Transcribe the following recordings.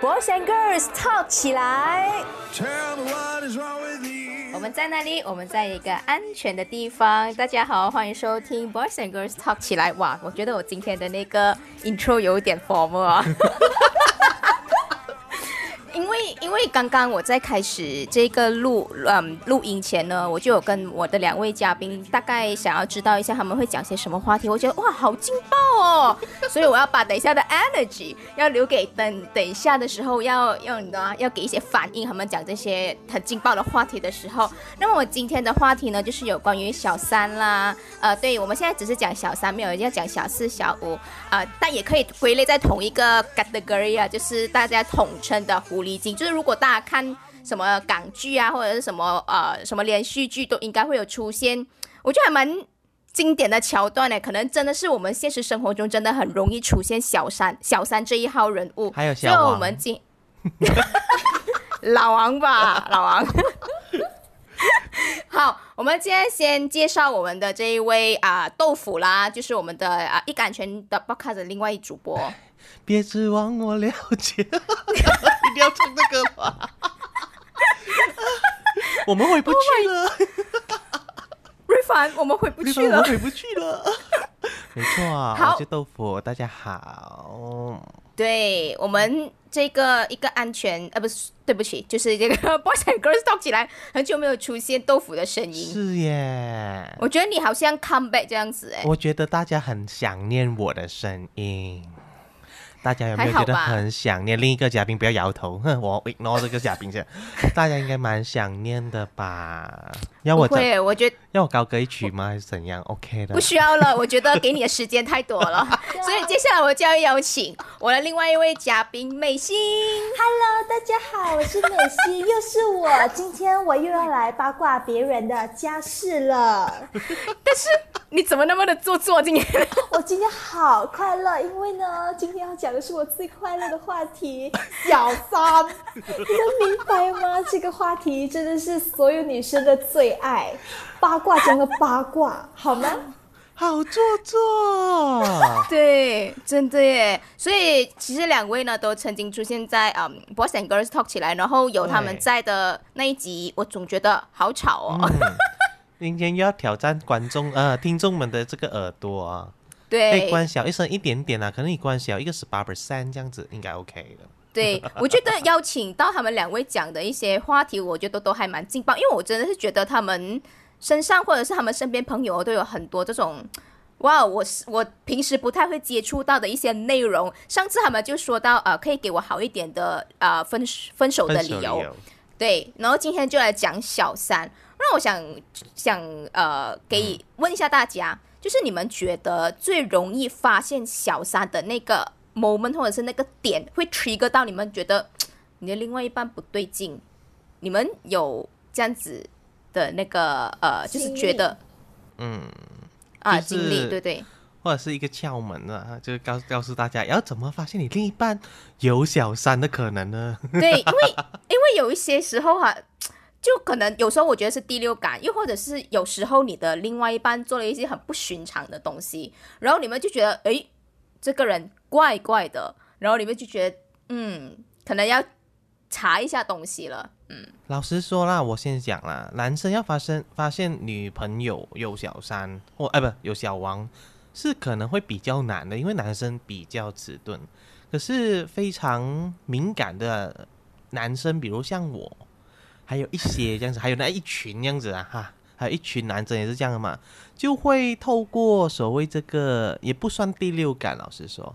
Boys and Girls Talk 起来。我们在那里？我们在一个安全的地方。大家好，欢迎收听 Boys and Girls Talk 起来。哇，我觉得我今天的那个 intro 有点 formal 啊。因为因为刚刚我在开始这个录嗯录音前呢，我就有跟我的两位嘉宾大概想要知道一下他们会讲些什么话题。我觉得哇好劲爆哦，所以我要把等一下的 energy 要留给等等一下的时候要要你知道要给一些反应，他们讲这些很劲爆的话题的时候。那么我今天的话题呢，就是有关于小三啦，呃，对我们现在只是讲小三，没有要讲小四、小五啊，但也可以归类在同一个 category 啊，就是大家统称的狐狸精。就是如果大家看什么港剧啊，或者是什么呃什么连续剧，都应该会有出现，我觉得还蛮经典的桥段呢。可能真的是我们现实生活中真的很容易出现小三小三这一号人物。还有小王，我们今 老王吧，老王。好，我们今天先介绍我们的这一位啊豆腐啦，就是我们的啊一感全的 podcast 的另外一主播。别指望我了解，一定要唱这个吧？我们回不去了，瑞凡，我们回不去了，回不去了。没错啊，我是豆腐，大家好。对我们这个一个安全，呃，不是，对不起，就是这个 boys and girls talk 起来，很久没有出现豆腐的声音。是耶，我觉得你好像 come back 这样子哎。我觉得大家很想念我的声音。大家有没有觉得很想念另一个嘉宾？不要摇头，哼，我 ignore 这个嘉宾先。大家应该蛮想念的吧？要我会，我觉得要我高歌一曲吗？还是怎样？OK 的，不需要了。我觉得给你的时间太多了，所以接下来我就要邀请我的另外一位嘉宾美心。Hello，大家好，我是美心，又是我。今天我又要来八卦别人的家事了。但是你怎么那么的做作？今天我今天好快乐，因为呢，今天要讲的是我最快乐的话题——小三。你能明白吗？这个话题真的是所有女生的最。爱八卦中的八卦，好吗？好做作，对，真的耶。所以其实两位呢，都曾经出现在嗯《Boys and Girls Talk》起来，然后有他们在的那一集，我总觉得好吵哦。今天又要挑战观众呃听众们的这个耳朵啊，对，可以关小一声一点点啊，可能你关小一个十八 percent 这样子，应该 OK 的。对，我觉得邀请到他们两位讲的一些话题，我觉得都还蛮劲爆，因为我真的是觉得他们身上或者是他们身边朋友都有很多这种，哇，我是我平时不太会接触到的一些内容。上次他们就说到，呃，可以给我好一点的，呃，分分手的理由。对，然后今天就来讲小三。那我想想，呃，给问一下大家，就是你们觉得最容易发现小三的那个？moment 或者是那个点会 trigger 到你们觉得你的另外一半不对劲，你们有这样子的那个呃，就是觉得嗯啊经历对对，或者是一个窍门啊，就是告告诉大家要怎么发现你另一半有小三的可能呢？对，因为因为有一些时候哈，就可能有时候我觉得是第六感，又或者是有时候你的另外一半做了一些很不寻常的东西，然后你们就觉得哎。这个人怪怪的，然后你们就觉得，嗯，可能要查一下东西了，嗯。老实说啦，我先讲啦，男生要发生发现女朋友有小三或哎不有小王，是可能会比较难的，因为男生比较迟钝。可是非常敏感的男生，比如像我，还有一些这样子，还有那一群这样子啊哈。还有一群男生也是这样的嘛，就会透过所谓这个也不算第六感，老实说，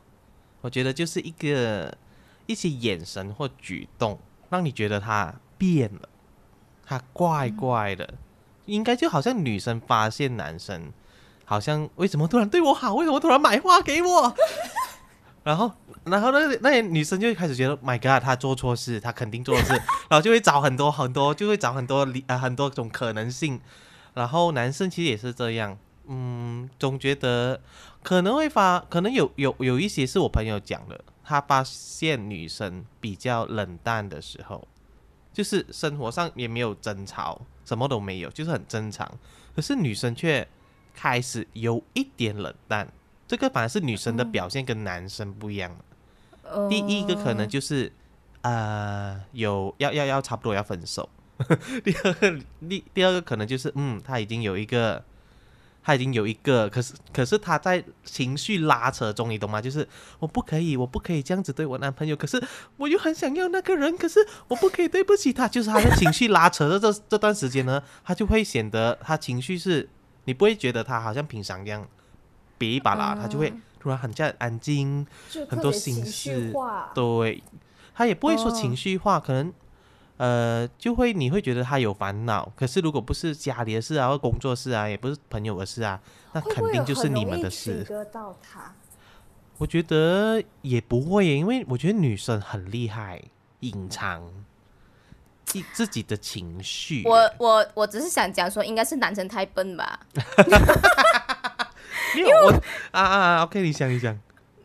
我觉得就是一个一些眼神或举动，让你觉得他变了，他怪怪的，应该就好像女生发现男生好像为什么突然对我好，为什么突然买花给我，然后然后那那些女生就开始觉得，My God，他做错事，他肯定做错事，然后就会找很多很多，就会找很多理呃很多种可能性。然后男生其实也是这样，嗯，总觉得可能会发，可能有有有一些是我朋友讲的，他发现女生比较冷淡的时候，就是生活上也没有争吵，什么都没有，就是很正常，可是女生却开始有一点冷淡，这个反而是女生的表现跟男生不一样。第一个可能就是呃，有要要要差不多要分手。第二个，第第二个可能就是，嗯，他已经有一个，他已经有一个，可是可是他在情绪拉扯中，你懂吗？就是我不可以，我不可以这样子对我男朋友，可是我又很想要那个人，可是我不可以对不起他。就是他在情绪拉扯的这这段时间呢，他就会显得他情绪是，你不会觉得他好像平常一样别一把啦，他就会突然很这样安静，很多心事，对，他也不会说哦情绪化，可能呃就会你会觉得他有烦恼，可是如果不是家里的事啊，或工作室啊，也不是朋友的事啊，那肯定就是你们的事。trigger 到他？我觉得也不会，因为我觉得女生很厉害，隐藏自自己的情绪。我我我只是想讲说，应该是男生太笨吧？没有我啊啊啊，OK，你想一想，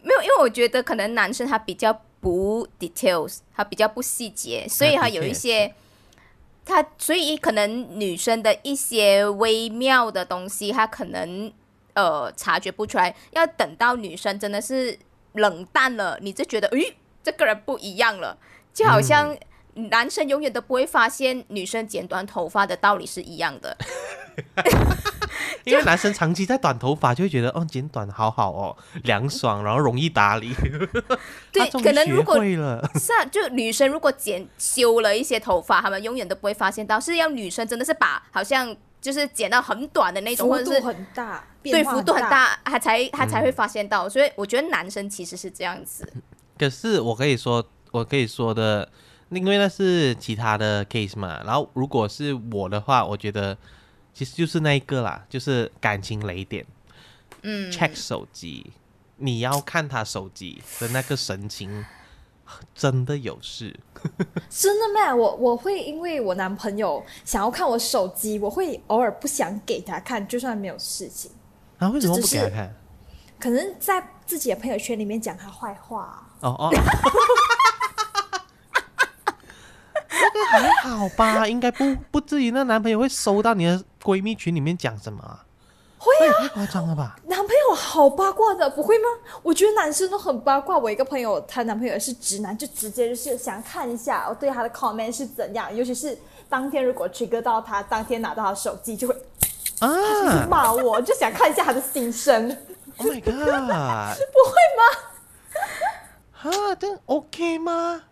没有，因为我觉得可能男生他比较不 details，他比较不细节，所以他有一些。他所以可能女生的一些微妙的东西，他可能呃察觉不出来，要等到女生真的是冷淡了，你就觉得，诶，这个人不一样了，就好像男生永远都不会发现女生剪短头发的道理是一样的。因为男生长期在短头发，就会觉得哦剪短好好哦，凉爽，然后容易打理。对可能如果会了。是啊，就女生如果剪修了一些头发，他们永远都不会发现到，是要女生真的是把好像就是剪到很短的那种，或幅度者是很大，对幅度很大。他，才他才会发现到。所以我觉得男生其实是这样子。可是我可以说，我可以说的，因为那是其他的 case 嘛。然后如果是我的话，我觉得其实就是那一个啦，就是感情雷点。嗯，check 手机，你要看他手机的那个神情，真的有事。真的吗？我我会因为我男朋友想要看我手机，我会偶尔不想给他看，就算没有事情，啊，为什么不给他看？可能在自己的朋友圈里面讲他坏话。哦哦，那个还好吧，应该不不至于那男朋友会收到你的闺蜜群里面讲什么啊？会啊太夸张了吧？男朋友好八卦的，不会吗？我觉得男生都很八卦。我一个朋友，她男朋友也是直男，就直接就是想看一下我对他的 comment 是怎样，尤其是当天如果 trigger 到他，当天拿到他手机就会啊骂我，就想看一下他的心声。！Oh my god！不会吗？啊，这样 OK 吗？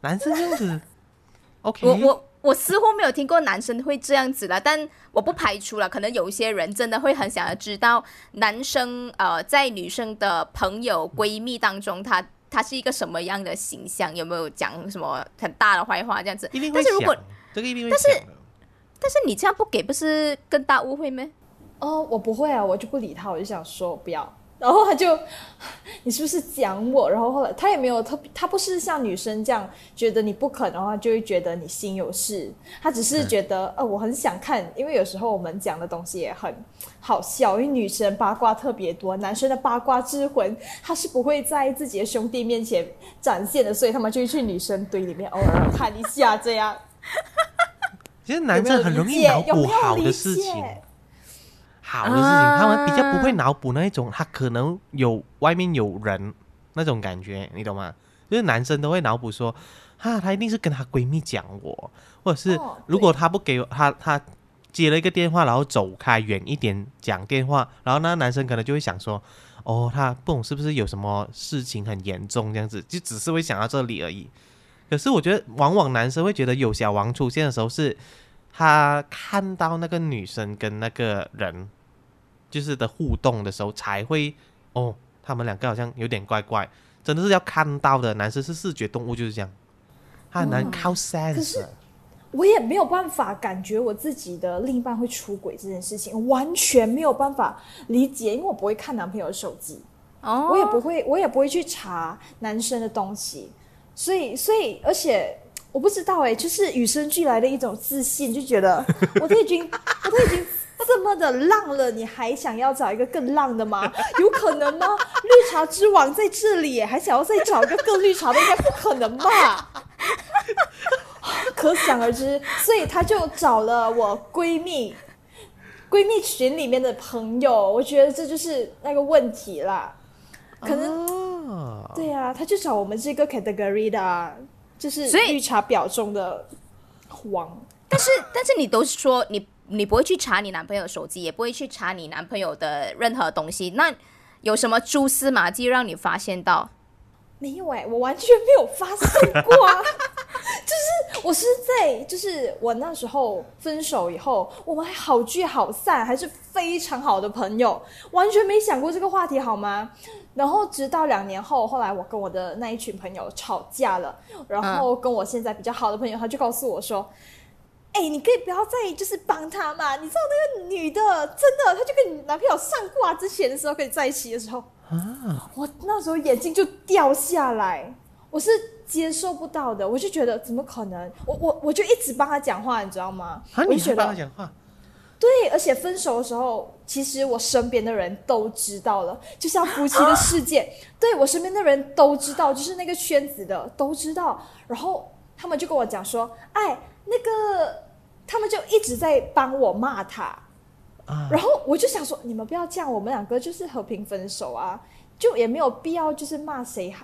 男生这样子 OK？我我我似乎没有听过男生会这样子啦，但我不排除了，可能有一些人真的会很想要知道男生呃在女生的朋友闺蜜当中，他他是一个什么样的形象，有没有讲什么很大的坏话这样子一定？会但是如果想，这个一定会想的。但是你这样不给，不是更大误会吗？哦，我不会啊，我就不理他，我就想说不要。然后他就，你是不是讲我？然后后来他也没有特别，他不是像女生这样觉得你不肯的话，就会觉得你心有事。他只是觉得，呃，我很想看，因为有时候我们讲的东西也很好笑，因为女生八卦特别多，男生的八卦之魂他是不会在自己的兄弟面前展现的，所以他们就会去女生堆里面偶尔看一下这样。其实男生很容易脑补好的事情，好的事情，啊他们比较不会脑补那一种，他可能有外面有人那种感觉，你懂吗？就是男生都会脑补说，哈，她一定是跟她闺蜜讲我，或者是哦如果她不给我，她她接了一个电话，然后走开远一点讲电话，然后那男生可能就会想说，哦，他不懂是不是有什么事情很严重这样子，就只是会想到这里而已。可是我觉得，往往男生会觉得有小王出现的时候，是他看到那个女生跟那个人就是的互动的时候，才会哦，他们两个好像有点怪怪，真的是要看到的。男生是视觉动物，就是这样，他很难靠 sense 是。我也没有办法感觉我自己的另一半会出轨这件事情，完全没有办法理解，因为我不会看男朋友的手机，哦我也不会，我也不会去查男生的东西，所以，所以，而且我不知道哎，就是与生俱来的一种自信，就觉得 我都已经，我都已经这么的浪了，你还想要找一个更浪的吗？有可能吗？绿茶之王在这里，还想要再找一个更绿茶的，应该不可能吧？可想而知，所以他就找了我闺蜜，闺蜜群里面的朋友，我觉得这就是那个问题啦。可能、哦，对啊，他就找我们这个 category 的啊，就是所以绿茶婊中的王。但是但是你都是说你你不会去查你男朋友手机，也不会去查你男朋友的任何东西，那有什么蛛丝马迹让你发现到？没有哎、我完全没有发现过啊！就是我是在，就是我那时候分手以后，我们还好聚好散，还是非常好的朋友，完全没想过这个话题好吗？然后直到两年后，后来我跟我的那一群朋友吵架了，然后跟我现在比较好的朋友，他就告诉我说。哎、你可以不要再就是帮他嘛？你知道那个女的真的，她就跟你男朋友上挂之前的时候跟你在一起的时候，啊，我那时候眼睛就掉下来，我是接受不到的，我就觉得怎么可能？我我我就一直帮他讲话，你知道吗？啊，你还我就觉得帮他讲话，对，而且分手的时候，其实我身边的人都知道了，就像夫妻的事件，对我身边的人都知道，就是那个圈子的都知道，然后他们就跟我讲说，哎，那个他们就一直在帮我骂他，啊。然后我就想说，你们不要这样，我们两个就是和平分手啊，就也没有必要就是骂谁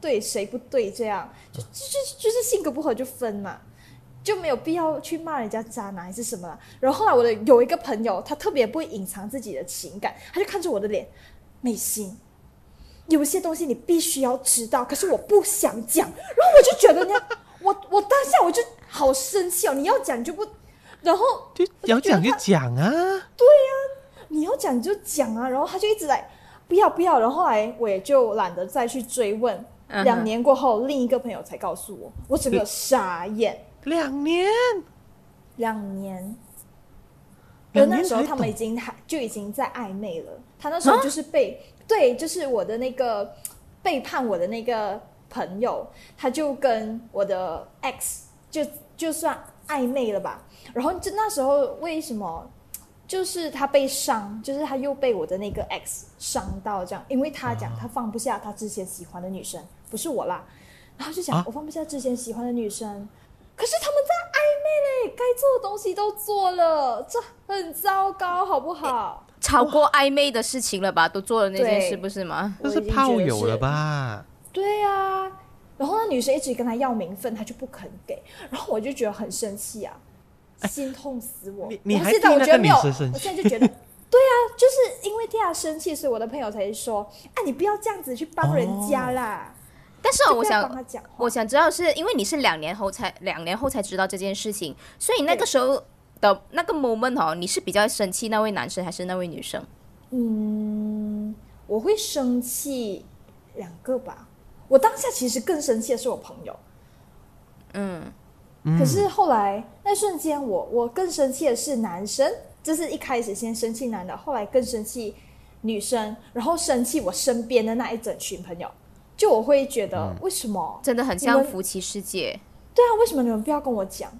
对谁不对这样，就就就就是性格不合就分嘛，就没有必要去骂人家渣男还是什么啦。然后后来我的有一个朋友，他特别不会隐藏自己的情感，他就看着我的脸，美心。有一些东西你必须要知道，可是我不想讲，然后我就觉得呢，我我当下我就好生气哦！你要讲就不，然后就要讲就讲啊，对啊你要讲你就讲啊，然后他就一直来不要不要，然后后来我也就懒得再去追问。两年过后，另一个朋友才告诉我，我整个傻眼。两年，两年，而两年那时候他们已经还就已经在暧昧了。他那时候就是被对，就是我的那个背叛我的那个朋友，他就跟我的 ex 就就算暧昧了吧。然后就那时候为什么？就是他被伤，就是他又被我的那个 ex 伤到这样，因为他讲他放不下他之前喜欢的女生，不是我啦。然后就想啊我放不下之前喜欢的女生，可是他们在暧昧嘞，该做的东西都做了，这很糟糕，好不好？超过暧昧的事情了吧？都做了那件事，不是吗？这是我已经觉得是炮友了吧？对呀、然后那女生一直跟他要名分，他就不肯给，然后我就觉得很生气啊，心痛死我。你现在我觉得没有，我现在就觉得，对啊，就是因为替他生气，所以我的朋友才说，哎，你不要这样子去帮人家啦。但是哦我想他讲，我想知道是因为你是两年后才两年后才知道这件事情，所以那个时候的那个 moment 哦，你是比较生气那位男生还是那位女生？嗯，我会生气两个吧。我当下其实更生气的是我朋友，嗯，可是后来那瞬间我，我更生气的是男生，就是一开始先生气男的，后来更生气女生，然后生气我身边的那一整群朋友。就我会觉得，为什么？真的很像夫妻世界。对啊，为什么你们不要跟我讲？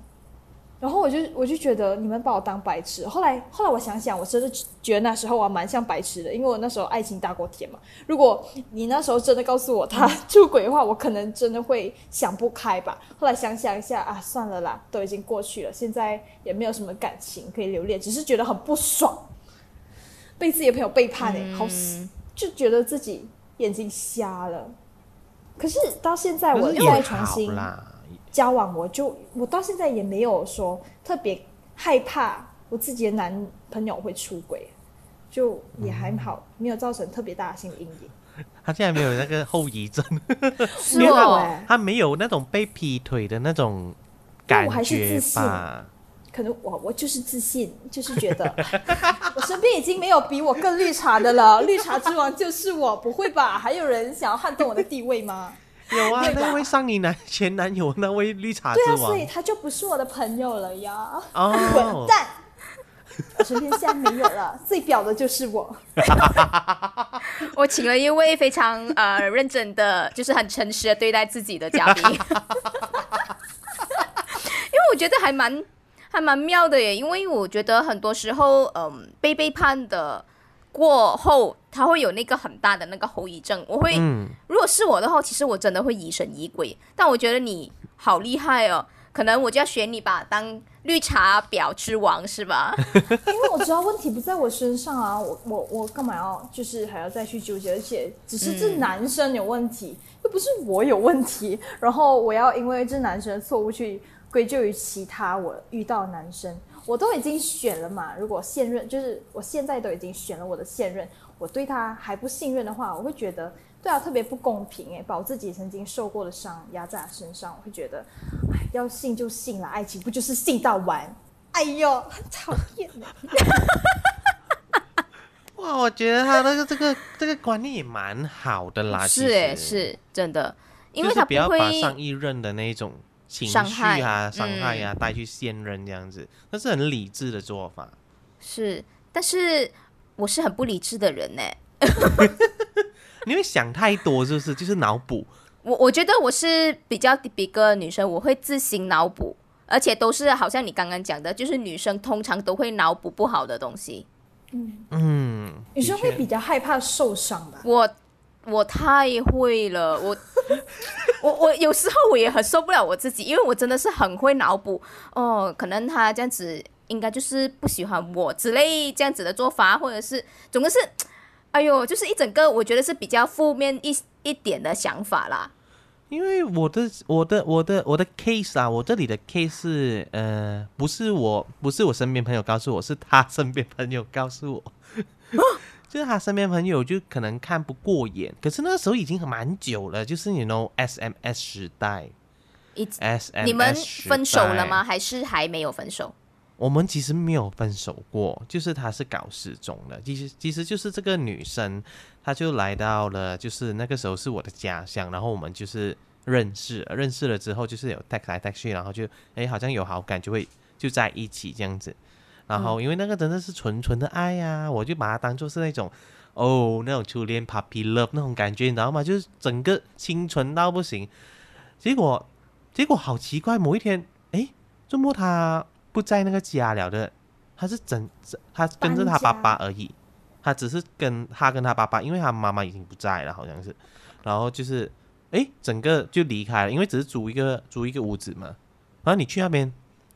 然后我就我就觉得你们把我当白痴。后来后来我想想，我真的觉得那时候我还蛮像白痴的，因为我那时候爱情大过天嘛。如果你那时候真的告诉我他 出轨的话，我可能真的会想不开吧。后来想想一下啊，算了啦，都已经过去了，现在也没有什么感情可以留恋，只是觉得很不爽，被自己的朋友背叛哎、好死，就觉得自己眼睛瞎了。可是到现在，我可是也再重新交往，我就我到现在也没有说特别害怕我自己的男朋友会出轨，就也还好，没有造成特别大的心理阴影。他现在没有那个后遗症，是 没有他没有那种被劈腿的那种感那我还是觉自信吧？可能我我就是自信，就是觉得 我身边已经没有比我更绿茶的了，绿茶之王就是我，不会吧？还有人想要撼动我的地位吗？有啊，那位上你男前男友那位绿茶对啊，所以他就不是我的朋友了呀，哦混，蛋！我身边现在没有了，最屌的就是我。我请了一位非常呃认真的，就是很诚实的对待自己的嘉宾，因为我觉得还蛮还蛮妙的耶。因为我觉得很多时候，嗯、被背叛的过后，他会有那个很大的那个后遗症。我会，嗯，如果是我的话，其实我真的会疑神疑鬼。但我觉得你好厉害哦，可能我就要选你吧，当绿茶婊之王是吧？因为我知道问题不在我身上啊，我我我干嘛要就是还要再去纠结？而且只是这男生有问题，又不是我有问题。然后我要因为这男生的错误去归咎于其他我遇到男生，我都已经选了嘛。如果现任就是我现在都已经选了我的现任，我对他还不信任的话，我会觉得对他特别不公平哎，把我自己曾经受过的伤压在他身上，我会觉得，哎，要信就信了，爱情不就是信到完？哎呦，很讨厌欸哇，我觉得他那个这个这个观念也蛮好的啦，是哎，哎，是真的，因为就是他会不要把上一任的那一种情绪伤害啊、伤害嗯啊带去现任这样子，那是很理智的做法。是，但是我是很不理智的人呢。你会想太多，是不是？就是脑补。我我觉得我是比较比个女生，我会自行脑补，而且都是好像你刚刚讲的，就是女生通常都会脑补不好的东西。嗯嗯，女生会比较害怕受伤吧？我我太会了，我 我我有时候我也很受不了我自己，因为我真的是很会脑补哦，可能他这样子应该就是不喜欢我之类这样子的做法，或者是总之是，哎呦，就是一整个我觉得是比较负面一一点的想法啦。因为我的我的我的我的 case 啊，我这里的 case 是呃，不是我不是我身边朋友告诉我，是他身边朋友告诉我，就是他身边朋友就可能看不过眼，可是那个时候已经很蛮久了，就是你 know SMS 时代一，SMS 你们分手了吗？？还是还没有分手？我们其实没有分手过，就是他是搞失踪的。其实其实就是这个女生，她就来到了，就是那个时候是我的家乡，然后我们就是认识，认识了之后就是有 text 来 text 去，然后就哎好像有好感，就会就在一起这样子。然后因为那个真的是纯纯的爱呀、我就把它当做是那种哦那种初恋 puppy love 那种感觉，你知道吗？就是整个清纯到不行。结果结果好奇怪，某一天哎，周末他不在那个家了的，他是整他跟着他爸爸而已，他只是跟他跟他爸爸，因为他妈妈已经不在了，好像是，然后就是诶，整个就离开了，因为只是租一个租一个屋子嘛，然后你去那边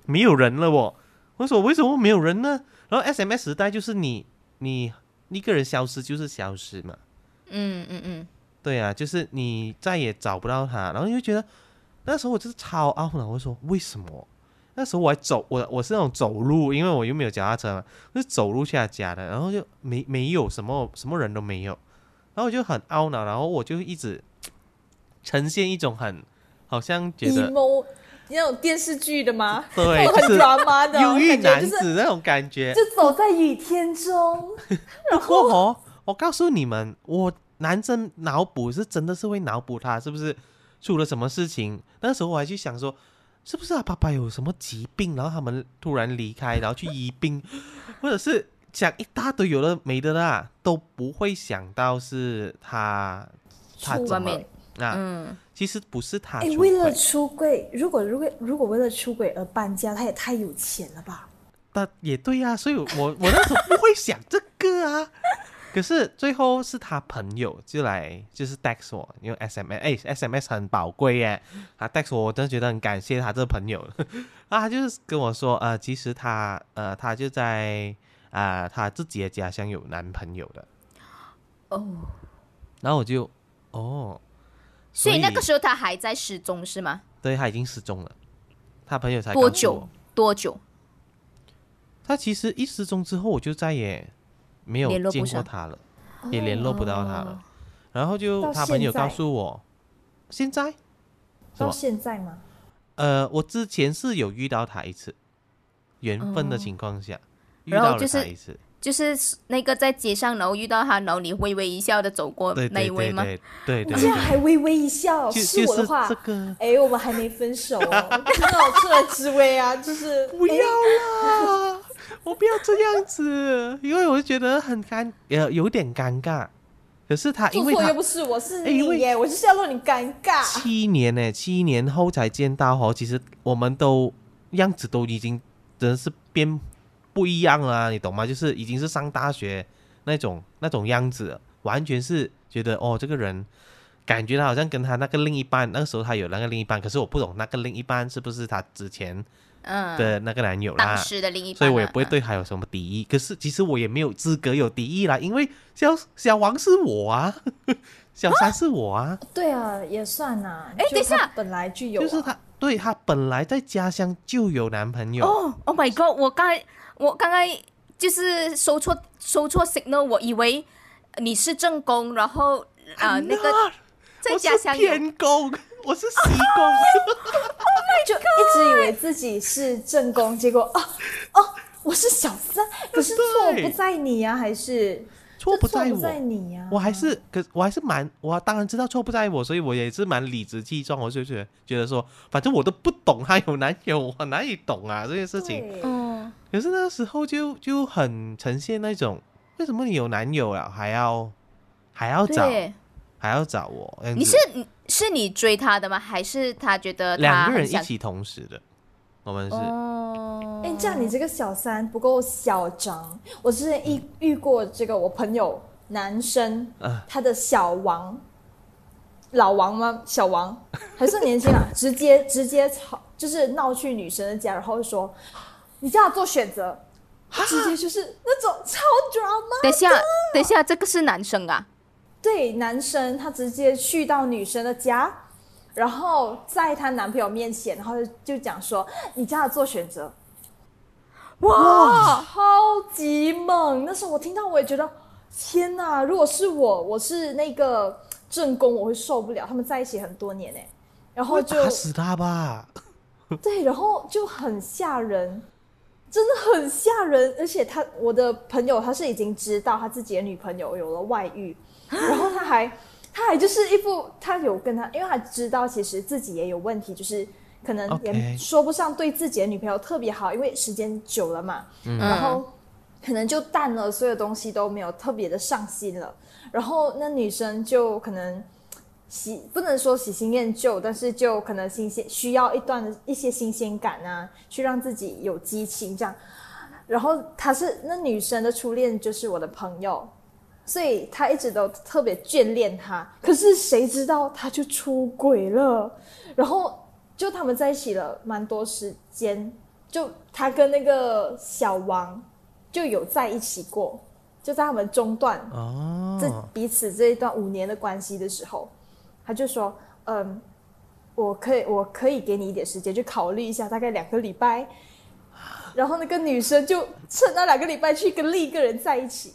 没有人了哦，我说为什么没有人呢？然后 SMS 时代就是你你一个人消失就是消失嘛，嗯嗯嗯，对啊，就是你再也找不到他，然后你就觉得那时候我就是超懊恼，我说为什么？那时候我还走，我我是那种走路，因为我又没有脚踏车嘛，就是走路去他家的，然后就没没有什么什么人都没有，然后我就很懊恼，然后我就一直呈现一种很好像觉得那种电视剧的吗？对，很就是抓马的忧郁男子那种感觉。就走在雨天中，不过哦，我告诉你们，我男生脑补是真的是会脑补他是不是出了什么事情。那时候我还去想说，是不是他爸爸有什么疾病，然后他们突然离开，然后去医病，或者是讲一大堆有的没的啦，都不会想到是他他出怎么外面啊？嗯，其实不是他哎，出为了，出柜，如果如果如果为了出轨而搬家，他也太有钱了吧？但也对呀、所以我我那时候不会想这个啊。可是最后是他朋友就来就是 text 我，因为 SMS 哎 SMS 很宝贵耶，他 text 我，我真的觉得很感谢他这个朋友。啊，他就是跟我说，呃，其实他呃他就在啊、他自己的家乡有男朋友的，哦，然后我就哦，所以那个时候他还在失踪是吗？对他已经失踪了，他朋友才多久？多久？他其实一失踪之后，我就再也没有见过他了，也联络不到他了。然后就他朋友告诉我，现在是到？现在吗？呃，我之前是有遇到他一次，缘分的情况下、遇到了他一次，就是那个在街上，然后遇到他，然后你微微一笑的走过那一位吗？对对对对竟然，还微微一笑，是我的话这，个哎，我们还没分手哦，就是那种出来之威啊，就是不要啦，我不要这样子，因为我就觉得很尴，呃，有点尴尬。可是他因为他做错又不是我，是哎因为你耶，我就是要让你尴尬。七年呢，七年后才见到哦，其实我们都样子都已经真的是变不一样了啊、你懂吗？就是已经是上大学那种那种样子，完全是觉得哦，这个人感觉他好像跟他那个另一半，那个时候他有那个另一半，可是我不懂那个另一半是不是他之前嗯，的那个男友啦当，时的另一半啊，所以我也不会嗯对他有什么敌意。可是其实我也没有资格有敌意啦，因为小小王是我啊，小三是我啊，对啊，也算呐。就哎等一下本来就有啊，就是他，对他本来在家乡就有男朋友。哦，Oh my god！我刚才我刚刚就是收错收错 signal，我以为你是正宫，然后啊、呃那个在我是家乡有。偏宫，我是西宫。就一直以为自己是正宫，结果啊哦，我是小三，可是错不在你呀、还是错不在我，我还是可我还是蛮，我当然知道错不在我，所以我也是蛮理直气壮，我就觉得觉得说，反正我都不懂他有男友，我哪里懂啊这件事情。嗯，可是那时候就就很呈现那种，为什么你有男友了还要还要找，还要找我？这样你是是你追他的吗？还是他觉得他两个人一起同时的，我们是、哦，哎、这样你这个小三不够嚣张。我之前遇遇过这个我朋友男生，啊他的小王，老王吗？小王 还算年轻啊，直接直接吵，就是闹去女生的家，然后说你叫他做选择，直接就是那种超 drama。等一下，等一下，这个是男生啊？对，男生他直接去到女生的家，然后在她男朋友面前，然后就讲说你叫他做选择，哇，超级猛！那时候我听到，我也觉得天哪！如果是我，我是那个正宫，我会受不了。他们在一起很多年哎，然后就打死他吧？对，然后就很吓人，真的很吓人。而且他，我的朋友他是已经知道他自己的女朋友有了外遇，然后他还他还就是一副他有跟他，因为他知道其实自己也有问题，就是可能也说不上对自己的女朋友特别好，因为时间久了嘛，然后可能就淡了，所有东西都没有特别的上心了。然后那女生就可能喜不能说喜新厌旧，但是就可能新鲜需要一段的一些新鲜感啊，去让自己有激情这样。然后她是那女生的初恋就是我的朋友，所以他一直都特别眷恋他。可是谁知道他就出轨了，然后就他们在一起了蛮多时间，就他跟那个小王就有在一起过，就在他们中断这哦，彼此这一段五年的关系的时候，他就说：“嗯，我可以，我可以给你一点时间去考虑一下，大概两个礼拜。”然后那个女生就趁那两个礼拜去跟另一个人在一起。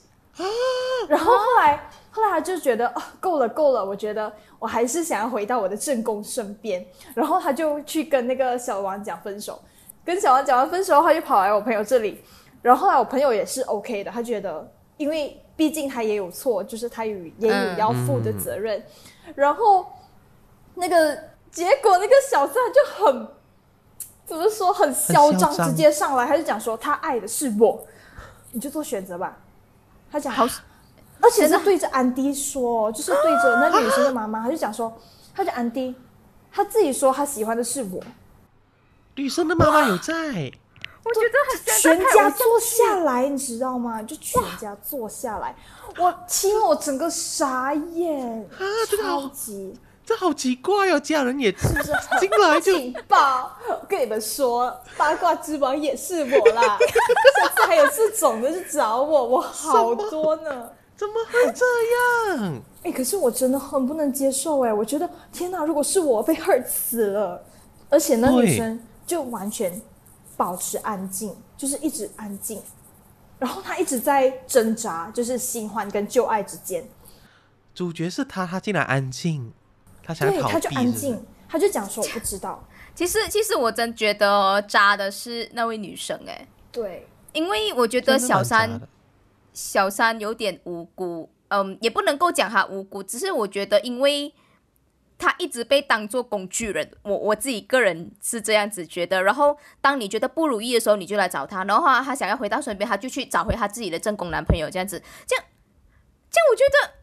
然后后来，后来他就觉得哦，够了，够了，我觉得我还是想要回到我的正宫身边。然后他就去跟那个小王讲分手，跟小王讲完分手，他就跑来我朋友这里。然后后来我朋友也是 OK 的，他觉得，因为毕竟他也有错，就是他有也有要负的责任。然后那个结果，那个小三就很怎么说，很嚣张，很嚣张直接上来，他就讲说他爱的是我，你就做选择吧。他讲好，而且是对着安迪说哦，就是对着那女生的妈妈，他就讲说，他讲安迪，他自己说他喜欢的是我，女生的妈妈有在，我觉得很全家坐下来，你知道吗？就全家坐下来，我听我整个傻眼，啊超级这好奇怪哦，家人也进来就劲爆？我跟你们说，八卦之王也是我啦，下次还有这种的就找我，我好多呢。怎么会这样？哎、可是我真的很不能接受哎，我觉得天哪，如果是我被 hurt 死了，而且那女生就完全保持安静，就是一直安静，然后她一直在挣扎，就是新欢跟旧爱之间，主角是他，他竟然安静，他想对，逃避，她就安静，他就讲说我不知道，其实，其实我真觉得哦渣的是那位女生哎，对，因为我觉得小三小三有点无辜，嗯，也不能够讲他无辜，只是我觉得，因为他一直被当做工具人，我我自己个人是这样子觉得。然后，当你觉得不如意的时候，你就来找他，然后他他想要回到身边，他就去找回他自己的正宫男朋友，这样子，这样，这样我觉得。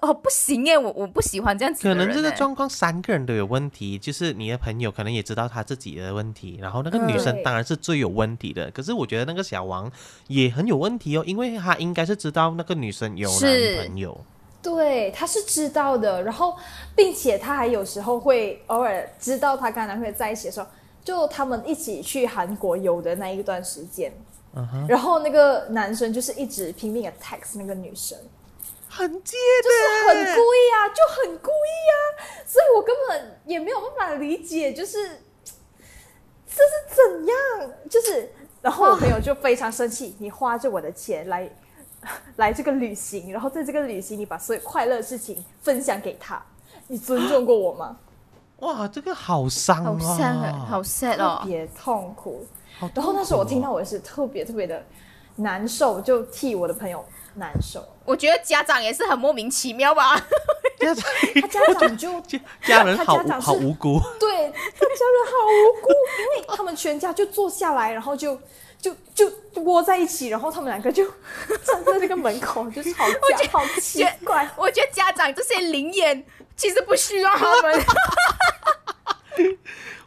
呃，哦，不行耶，我我不喜欢这样子。可能这个状况三个人都有问题，就是你的朋友可能也知道他自己的问题，然后那个嗯。女生当然是最有问题的。可是我觉得那个小王也很有问题哦，因为他应该是知道那个女生有男朋友，对，他是知道的，然后并且他还有时候会偶尔知道他跟男朋友在一起的时候，就他们一起去韩国游的那一段时间，然后那个男生就是一直拼命的 text 那个女生，很贱就是很，故意啊，就很故意啊，所以我根本也没有办法理解，就是这是怎样，就是，然后我朋友就非常生气，你花着我的钱来 来这个旅行，然后在这个旅行你把所有快乐的事情分享给他，你尊重过我吗？哇，这个好伤好啊，好 sad 特哦。别痛苦。痛苦哦，然后那时候我听到我也是特别特别的难受，就替我的朋友难受。我觉得家长也是很莫名其妙吧。家长他家长就 家家人好他家长好无辜，对，他家人好无辜，因为他们全家就坐下来，然后就就就窝在一起，然后他们两个就站在那个门口就吵架，好奇怪。我觉得家长这些灵眼其实不需要他们。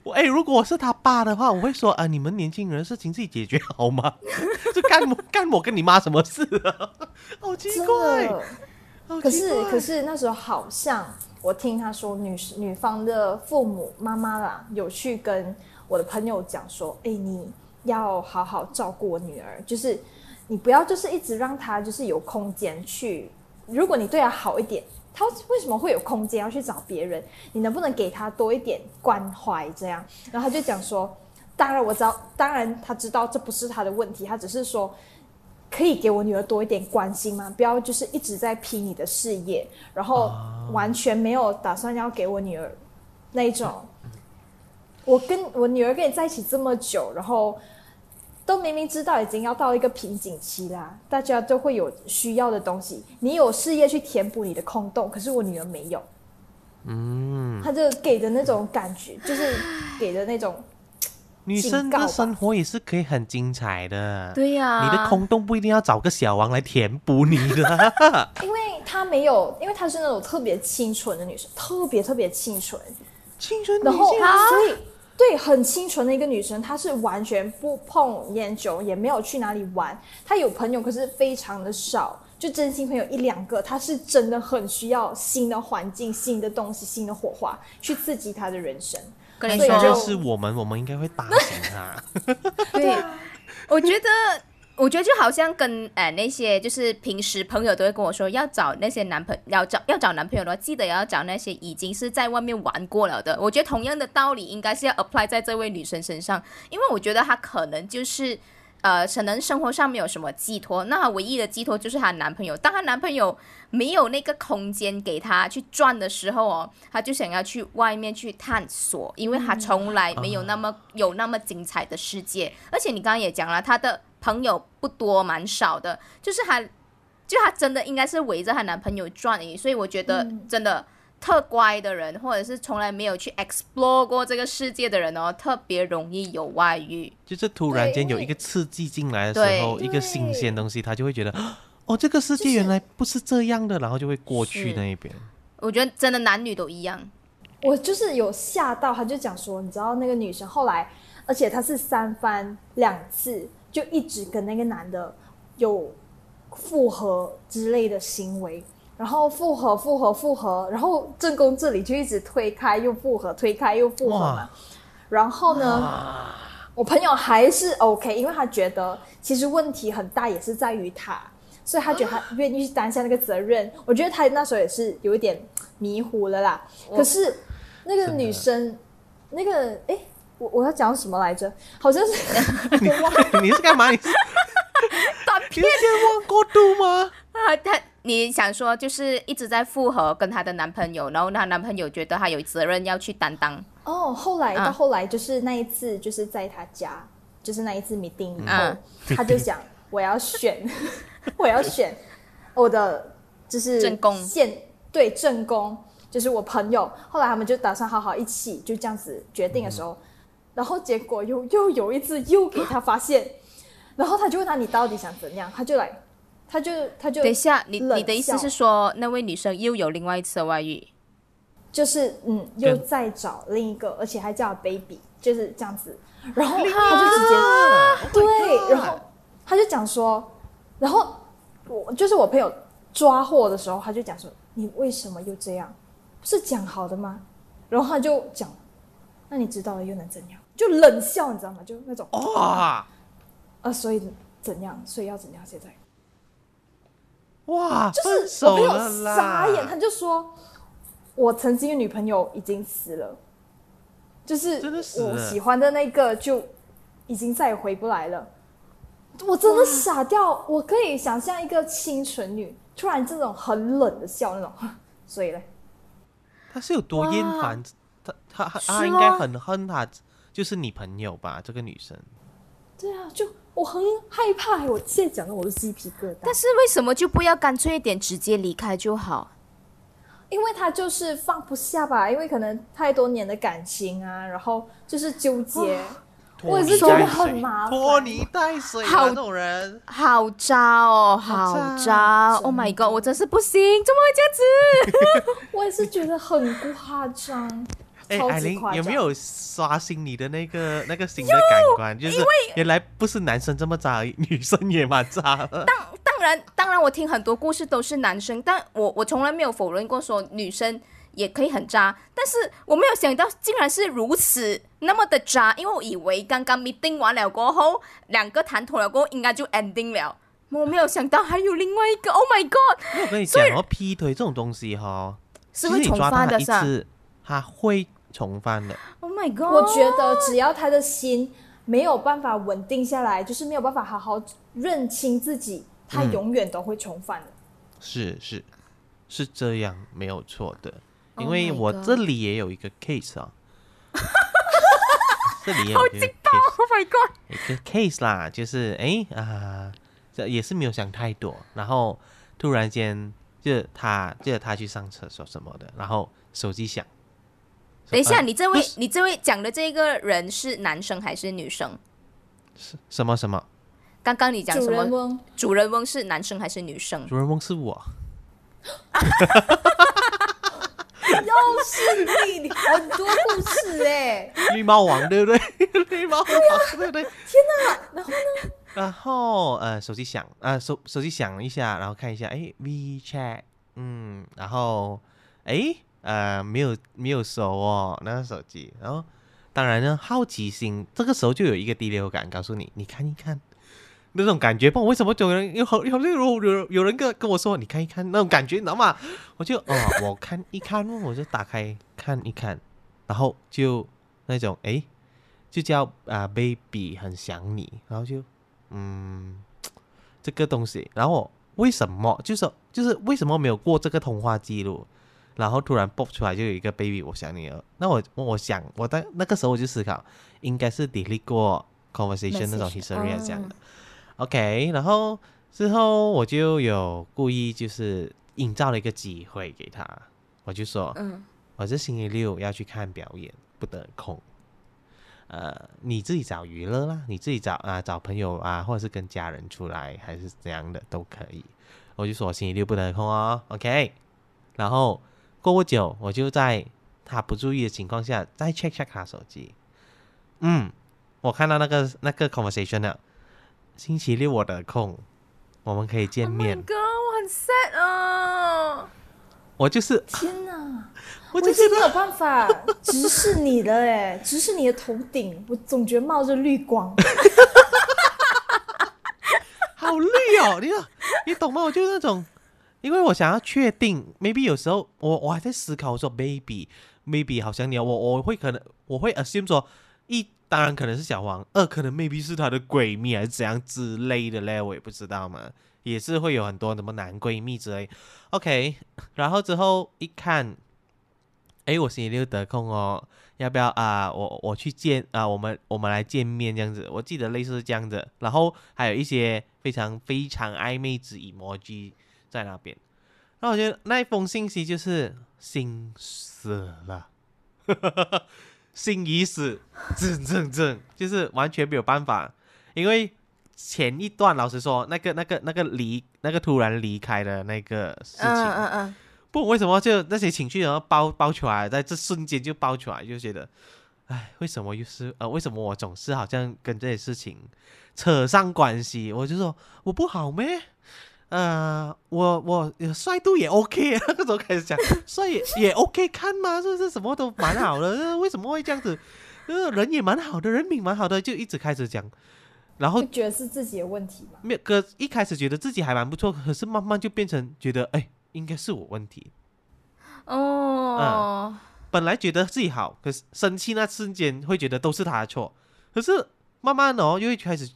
我哎、如果我是他爸的话，我会说啊，你们年轻人事情自己解决好吗？这干我干我跟你妈什么事啊？好奇怪，可是可是那时候好像我听他说女女方的父母妈妈啦，有去跟我的朋友讲说，哎，你要好好照顾我女儿，就是你不要就是一直让她就是有空间去，如果你对她好一点。她为什么会有空间要去找别人？你能不能给他多一点关怀？这样，然后他就讲说，当然我知道，当然他知道这不是他的问题，他只是说，可以给我女儿多一点关心吗？不要就是一直在拼你的事业，然后完全没有打算要给我女儿那一种。我跟我女儿跟你在一起这么久，然后都明明知道已经要到一个瓶颈期啦，大家都会有需要的东西，你有事业去填补你的空洞，可是我女儿没有。嗯，她就给的那种感觉，就是给的那种女生的生活也是可以很精彩的。对呀、你的空洞不一定要找个小王来填补你的。因为她没有，因为她是那种特别清纯的女生，特别特别清纯，清纯女然后性所以对很清纯的一个女生，她是完全不碰烟酒，也没有去哪里玩。她有朋友，可是非常的少，就真心朋友一两个。她是真的很需要新的环境、新的东西、新的火花去刺激她的人生。跟你所以就是我们，我们应该会打醒她。对，我觉得，我觉得就好像跟呃那些就是平时朋友都会跟我说，要找那些男朋要找要找男朋友的话，记得要找那些已经是在外面玩过了的。我觉得同样的道理应该是要 apply 在这位女生身上，因为我觉得她可能就是。呃，可能生活上没有什么寄托，那她唯一的寄托就是她男朋友。当她男朋友没有那个空间给她去转的时候哦，她就想要去外面去探索，因为她从来没有那么、有那么精彩的世界。而且你刚刚也讲了，她的朋友不多，蛮少的，就是她，就她真的应该是围着她男朋友转而已。所以我觉得真的。特乖的人，或者是从来没有去 explore 过这个世界的人哦，特别容易有外遇。就是突然间有一个刺激进来的时候，一个新鲜东西，他就会觉得，哦，这个世界原来不是这样的，然后就会过去那一边。我觉得真的男女都一样。我就是有吓到，他就讲说，你知道那个女生后来，而且她是三番两次就一直跟那个男的有复合之类的行为，然后复合复合复合，然后正宫这里就一直推开又复合，推开又复合嘛。然后呢，我朋友还是 OK，因为他觉得其实问题很大也是在于他，所以他觉得他愿意去担下那个责任。我觉得他那时候也是有一点迷糊了啦。可是那个女生，那个哎，我我要讲什么来着？好像是 你 你是干嘛？你是 短你是健忘过度吗？啊，她你想说就是一直在复合跟她的男朋友，然后她男朋友觉得她有责任要去担当。哦，后来嗯到后来就是那一次，就是在他家，就是那一次 meeting 以后，嗯他就讲我要选，我要选我的就是正宫现对正宫，就是我朋友。后来他们就打算好好一起就这样子决定的时候，然后结果又又有一次又给他发现，然后他就问他你到底想怎样，他就来，他就他就等一下，你你的意思是说那位女生又有另外一次的外遇？就是嗯，又再找另一个，而且还叫 baby，就是这样子。然后他就直接啊对，然后他就讲说，然后我就是我朋友抓获的时候，他就讲说，你为什么又这样？不是讲好的吗？”然后他就讲：“那你知道了又能怎样？”就冷笑，你知道吗？就那种哇啊，所以怎样？所以要怎样？现在哇，就是我朋友手了啦！傻眼，他就说：“我曾经的女朋友已经死了，就是我喜欢的那个就已经再也回不来了。”我真的傻掉，我可以想象一个清纯女突然这种很冷的笑那种，所以嘞，他是有多厌烦？他他他应该很恨他，就是你朋友吧？这个女生对啊，就我很害怕，我现在讲的我都鸡皮疙瘩。但是为什么就不要干脆一点，直接离开就好？因为他就是放不下吧，因为可能太多年的感情啊，然后就是纠结。我也是觉得很麻烦拖泥带水啊，好这种人。好渣哦，好好渣！Oh my god，我真是不行，怎么会这样子？我也是觉得很夸张，哎，超艾琳。有没有刷新你的那个 那个新的感官？就是原来不是男生这么渣，女生也蛮渣的。当然，当然，我听很多故事都是男生，但我我从来没有否认过说女生也可以很渣，但是我没有想到竟然是如此那么的渣，因为我以为刚刚 meeting 完了过后，两个谈妥了过后应该就 ending 了，我没有想到还有另外一个，Oh my god，我跟你讲哦，劈腿这种东西哈，是会重其实你抓到发的是吧他会重犯的。？Oh my god，我觉得只要他的心没有办法稳定下来，就是没有办法好好认清自己，他嗯永远都会重犯的。是是是这样，没有错的。Oh 因为我这里也有一个 case 啊，这里也有一个 case，，Oh my god，一个 case 啦，就是哎啊、这也是没有想太多，然后突然间就他就他去上厕所什么的，然后手机响。等一下，呃你这位你这位讲的这个人是男生还是女生？什么什么？刚刚你讲什么？人翁主人翁是男生还是女生？主人翁是我，又是你，你很多故事哎、绿帽王对不对？绿帽王对不对？然后呢？然后呃，手机响，呃手手机响一下，然后看一下，哎，WeChat，嗯，然后哎呃没有没有收哦，那个手机，然后当然呢，好奇心这个时候就有一个第六感告诉你，你看一看。那种感觉，不为什么有人有有有 有人跟跟我说，你看一看那种感觉，你知道吗？我就哦，我看一看，我就打开看一看，然后就那种哎，就叫啊、baby 很想你，然后就嗯这个东西，然后为什么就是就是为什么没有过这个通话记录，然后突然蹦出来就有一个 baby 我想你了，那我我想我在那个时候我就思考，应该是 delete 过 conversation 那种 history 这样的。嗯 OK，然后之后我就有故意就是营造了一个机会给他，我就说，嗯，我这星期六要去看表演，不得空。呃，你自己找娱乐啦，你自己找啊、找朋友啊，或者是跟家人出来，还是怎样的都可以。我就说我星期六不得空哦，OK。然后过不久，我就在他不注意的情况下，再 check check 他手机。嗯，我看到那个那个 conversation 了。星期六我得空，我们可以见 Oh 面。god，我很 sad 啊！我就是，天哪！我就觉得我没有办法 直视你的哎，直视你的头顶，我总觉得冒着绿光。好绿哦，你看，你懂吗？我就是那种，因为我想要确定，maybe 有时候我我还在思考，我说 maybe maybe 好像你，我我会可能我会 assume 说，一当然可能是小黄，二可能 maybe 是她的闺蜜还是怎样之类的嘞，我也不知道嘛，也是会有很多什么男闺蜜之类。OK，然后之后一看，诶，我星期六得空哦，要不要啊、我我去见啊、我们我们来见面这样子，我记得类似是这样子，然后还有一些非常非常暧昧之 emoji 在那边，那我觉得那一封信息就是心死了，心已死，真真正，就是完全没有办法，因为前一段老实说，那个那个那个离那个突然离开的那个事情，嗯嗯嗯，不懂为什么就那些情绪然后爆爆出来，在这瞬间就爆出来，就觉得，哎，为什么又是呃，为什么我总是好像跟这些事情扯上关系？我就说我不好咩？呃，我我帅度也 OK，那个时候开始讲帅也 也 OK 看嘛，是不是什么都蛮好的？呃为什么会这样子？呃，人也蛮好的，人品蛮好的，就一直开始讲，然后就觉得是自己的问题嘛。没有，可一开始觉得自己还蛮不错，可是慢慢就变成觉得，哎，应该是我问题。哦，本来觉得自己好，可是生气那瞬间会觉得都是他的错，可是慢慢哦，又会开始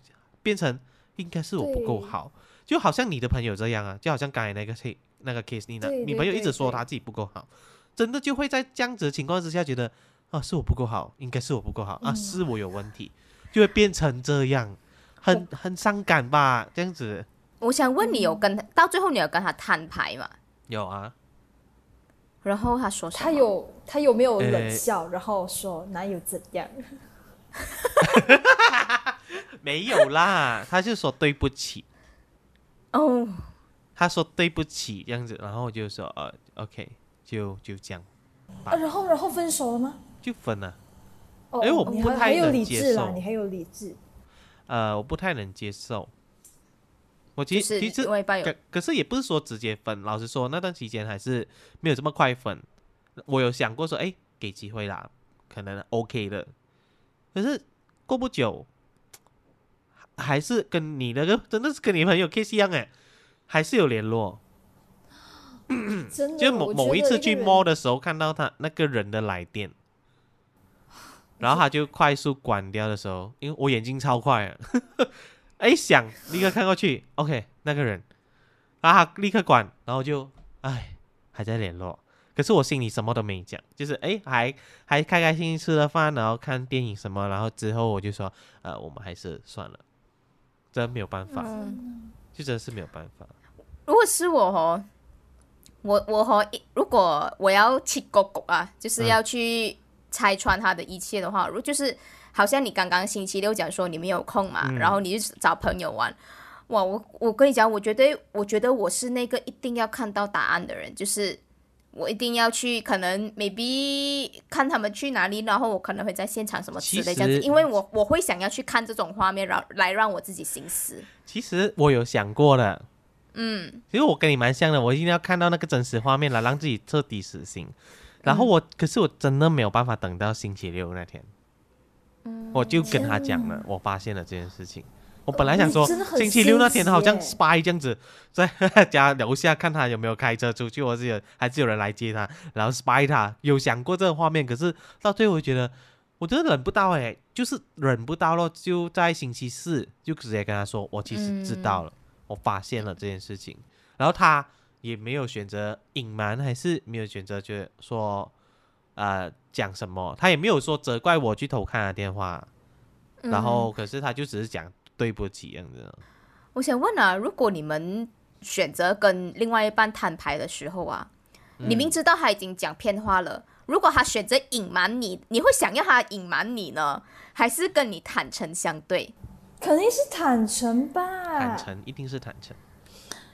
变成应该是我不够好，就好像你的朋友这样啊，就好像刚才那个 case 那个 case，你的对对你朋友一直说他自己不够好，真的就会在这样子的情况之下觉得啊是我不够好，应该是我不够好啊，嗯是我有问题，就会变成这样，很很伤感吧？这样子我想问你有跟他到最后你有跟他摊牌吗？有啊，然后他说他有他有没有呃冷笑，然后说哪有怎样？没有啦，他就说对不起。哦，他说对不起这样子，然后我就说呃，OK，就就这样，啊，然后然后分手了吗？就分了。哦，哎我不太能接理智啦，受你还有理智。呃，我不太能接受。我其就是实其实可可是也不是说直接分，老实说那段期间还是没有这么快分。我有想过说，哎，给机会啦，可能 OK 的。可是过不久，还是跟你那个真的是跟你朋友 case 一样哎，还是有联络。真的，就某某一次去觉得个人 mall 的时候，看到他那个人的来电，然后他就快速关掉的时候，因为我眼睛超快啊，哎响，立刻看过去，OK 那个人，然后他立刻关，然后就哎还在联络，可是我心里什么都没讲，就是哎还还开开心心吃了饭，然后看电影什么，然后之后我就说呃我们还是算了，真没有办法，嗯。就真的是没有办法，如果是我哦，我我和如果我要去狗狗啊，就是嗯要去拆穿他的一切的话，如就是好像你刚刚星期六讲说你没有空嘛，嗯。然后你就找朋友玩。哇，我我跟你讲，我觉得我觉得我是那个一定要看到答案的人，就是我一定要去，可能 maybe 看他们去哪里，然后我可能会在现场什么之类其这样子，因为我我会想要去看这种画面，然后来让我自己心思。其实我有想过的。嗯，其实我跟你蛮像的，我一定要看到那个真实画面来让自己彻底死心。然后我，可是我真的没有办法等到星期六那天，嗯我就跟他讲了，我发现了这件事情。我本来想说星期六那天好像 spy 这样子，在 家楼下看他有没有开车出去，或是有还是有人来接他，然后 spy 他。有想过这个画面，可是到最后我觉得我真的忍不到哎，就是忍不到了，就在星期四就直接跟他说，我其实知道了，我发现了这件事情，然后他也没有选择隐瞒，还是没有选择觉得说呃讲什么，他也没有说责怪我去偷看他电话，然后可是他就只是讲对不起这样子。我想问啊，如果你们选择跟另外一半摊牌的时候啊，你明知道他已经讲骗话了，如果他选择隐瞒你，你会想要他隐瞒你呢，还是跟你坦诚相对？肯定是坦诚吧。坦诚一定是坦诚，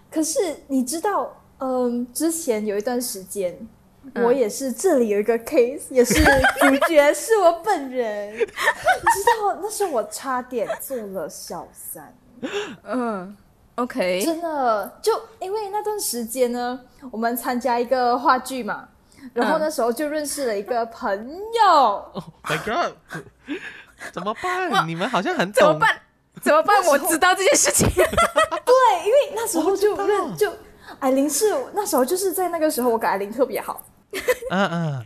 可是你知道，嗯，之前有一段时间，嗯我也是这里有一个 case，也是主角是我本人。你知道那时候我差点做了小三，嗯，OK，真的就因为那段时间呢，我们参加一个话剧嘛，然后那时候就认识了一个朋友，Oh my god！怎么办？你们好像很懂。怎么办？怎么办？我知道这件事情。对，因为那时候就认就艾琳是那时候就是在那个时候，我跟艾琳特别好。嗯嗯，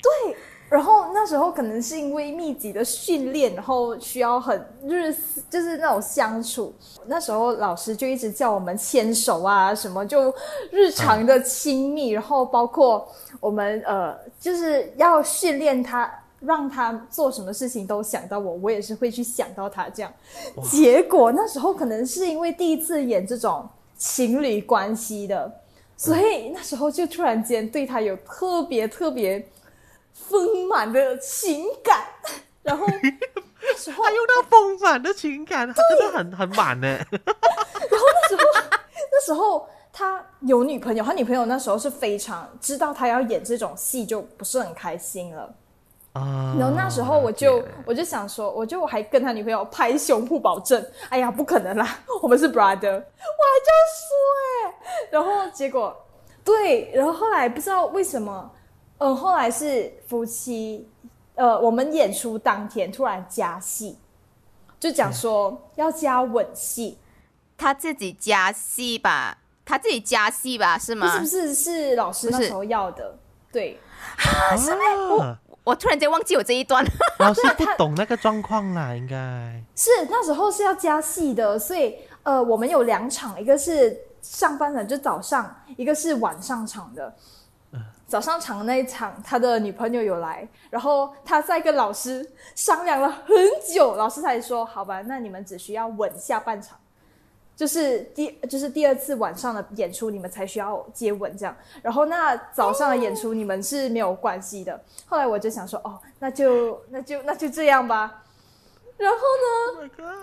然后那时候可能是因为密集的训练，然后需要很日就是那种相处。那时候老师就一直叫我们牵手啊，什么就日常的亲密，然后包括我们呃，就是要训练他，让他做什么事情都想到我，我也是会去想到他这样。结果那时候可能是因为第一次演这种情侣关系的，所以那时候就突然间对他有特别特别丰满的情感，然后那时候他用到丰满的情感，他真的很很满呢。然后那时候那时候他有女朋友，他女朋友那时候是非常知道他要演这种戏，就不是很开心了。啊。然后那时候我就我就想说，我就我还跟他女朋友拍胸脯保证，哎呀，不可能啦，我们是 brother，我还这样说哎、然后结果对，然后后来不知道为什么，嗯，后来是夫妻，呃，我们演出当天突然加戏，就讲说要加吻戏，他自己加戏吧，他自己加戏吧，是吗？不是不是是老师那时候要的，对，啊，我突然间忘记我这一段。老师不懂那个状况啦，应该是那时候是要加戏的，所以呃，我们有两场，一个是上半场就早上，一个是晚上场的。早上场的那一场，他的女朋友有来，然后他在跟老师商量了很久，老师才说好吧，那你们只需要吻下半场，就是第就是第二次晚上的演出，你们才需要接吻这样。然后那早上的演出你们是没有关系的。后来我就想说，哦，那就那就那就这样吧。然后呢，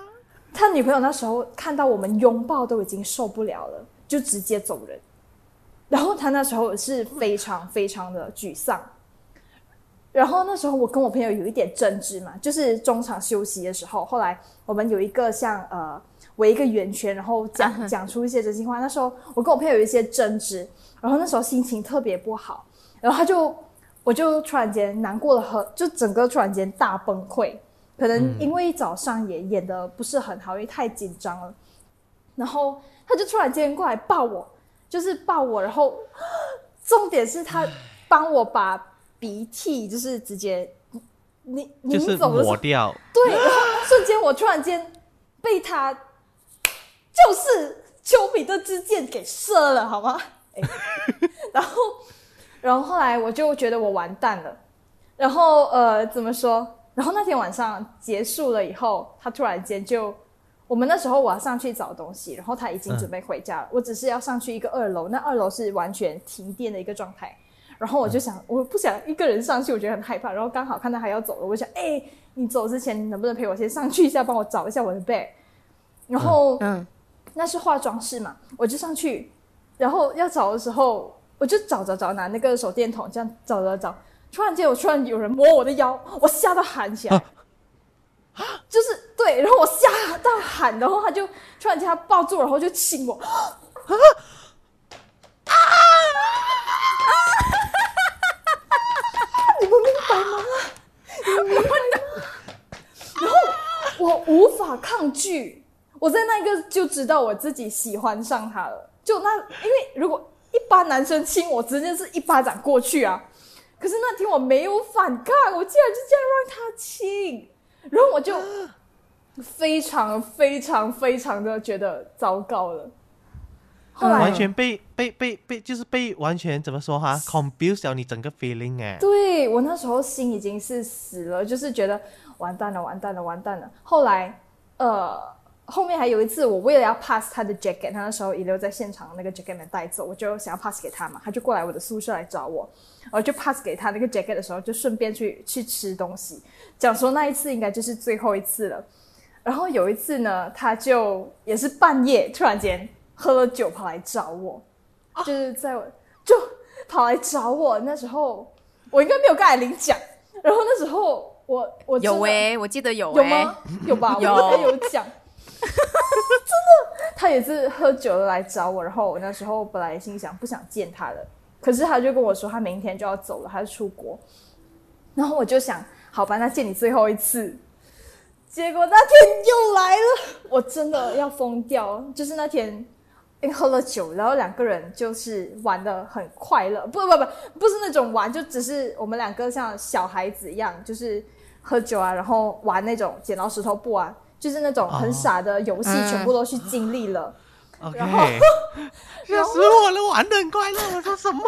他女朋友那时候看到我们拥抱都已经受不了了，就直接走人。然后他那时候是非常非常的沮丧。然后那时候我跟我朋友有一点争执嘛，就是中场休息的时候，后来我们有一个像呃围一个圆圈，然后讲 讲出一些真心话。那时候我跟我朋友有一些争执，然后那时候心情特别不好，然后他就我就突然间难过了很，就整个突然间大崩溃。可能因为早上也演的不是很好，因为太紧张了，然后他就突然间过来抱我，就是抱我，然后 重点是他帮我把鼻涕就是直接拧就是拧走抹掉，对，然后瞬间我突然间被他就是丘比特之箭给射了，好吗？哎 然后，然后后来我就觉得我完蛋了，然后呃，怎么说？然后那天晚上结束了以后，他突然间就，我们那时候我要上去找东西，然后他已经准备回家了，我只是要上去一个二楼，那二楼是完全停电的一个状态。然后我就想，我不想一个人上去，我觉得很害怕。然后刚好看到他要走了，我想，哎，你走之前能不能陪我先上去一下，帮我找一下我的 bag？然后，嗯，那是化妆室嘛，我就上去，然后要找的时候，我就找找找，拿那个手电筒这样找找找，突然间我突然有人摸我的腰，我吓到喊起来，就是对，然后我吓到喊，然后他就突然间他抱住我，然后就亲我，你们明白吗？你们明白吗？然后我无法抗拒，我在那一个就知道我自己喜欢上他了。就那，因为如果一般男生亲我，直接是一巴掌过去啊。可是那天我没有反抗，我竟然就这样让他亲，然后我就 非常非常非常的觉得糟糕了。后来完全被被被被就是被完全怎么说哈，confuse 了你整个 feeling 哎，对我那时候心已经是死了，就是觉得完蛋了，完蛋了，完蛋了。后来，呃，后面还有一次，我为了要 pass 他的 jacket，他那时候遗留在现场那个 jacket 没带走，我就想要 pass 给他嘛，他就过来我的宿舍来找我，我就 pass 给他那个 jacket 的时候，就顺便去去吃东西，讲说那一次应该就是最后一次了。然后有一次呢，他就也是半夜突然间喝了酒跑来找我，就是在我就跑来找我。那时候我应该没有跟艾琳讲，然后那时候我我有诶、我记得有诶、有吗？有吧？有我应该有讲。真的，他也是喝酒了来找我，然后我那时候本来心想不想见他的，可是他就跟我说他明天就要走了，他要出国。然后我就想，好吧，那见你最后一次。结果那天又来了，我真的要疯掉。就是那天，因为喝了酒，然后两个人就是玩的很快乐，不不不，不是那种玩，就只是我们两个像小孩子一样，就是喝酒啊，然后玩那种剪刀石头布啊，就是那种很傻的游戏，嗯全部都去经历了。然后吓死 我了，玩的很快乐，我说什么？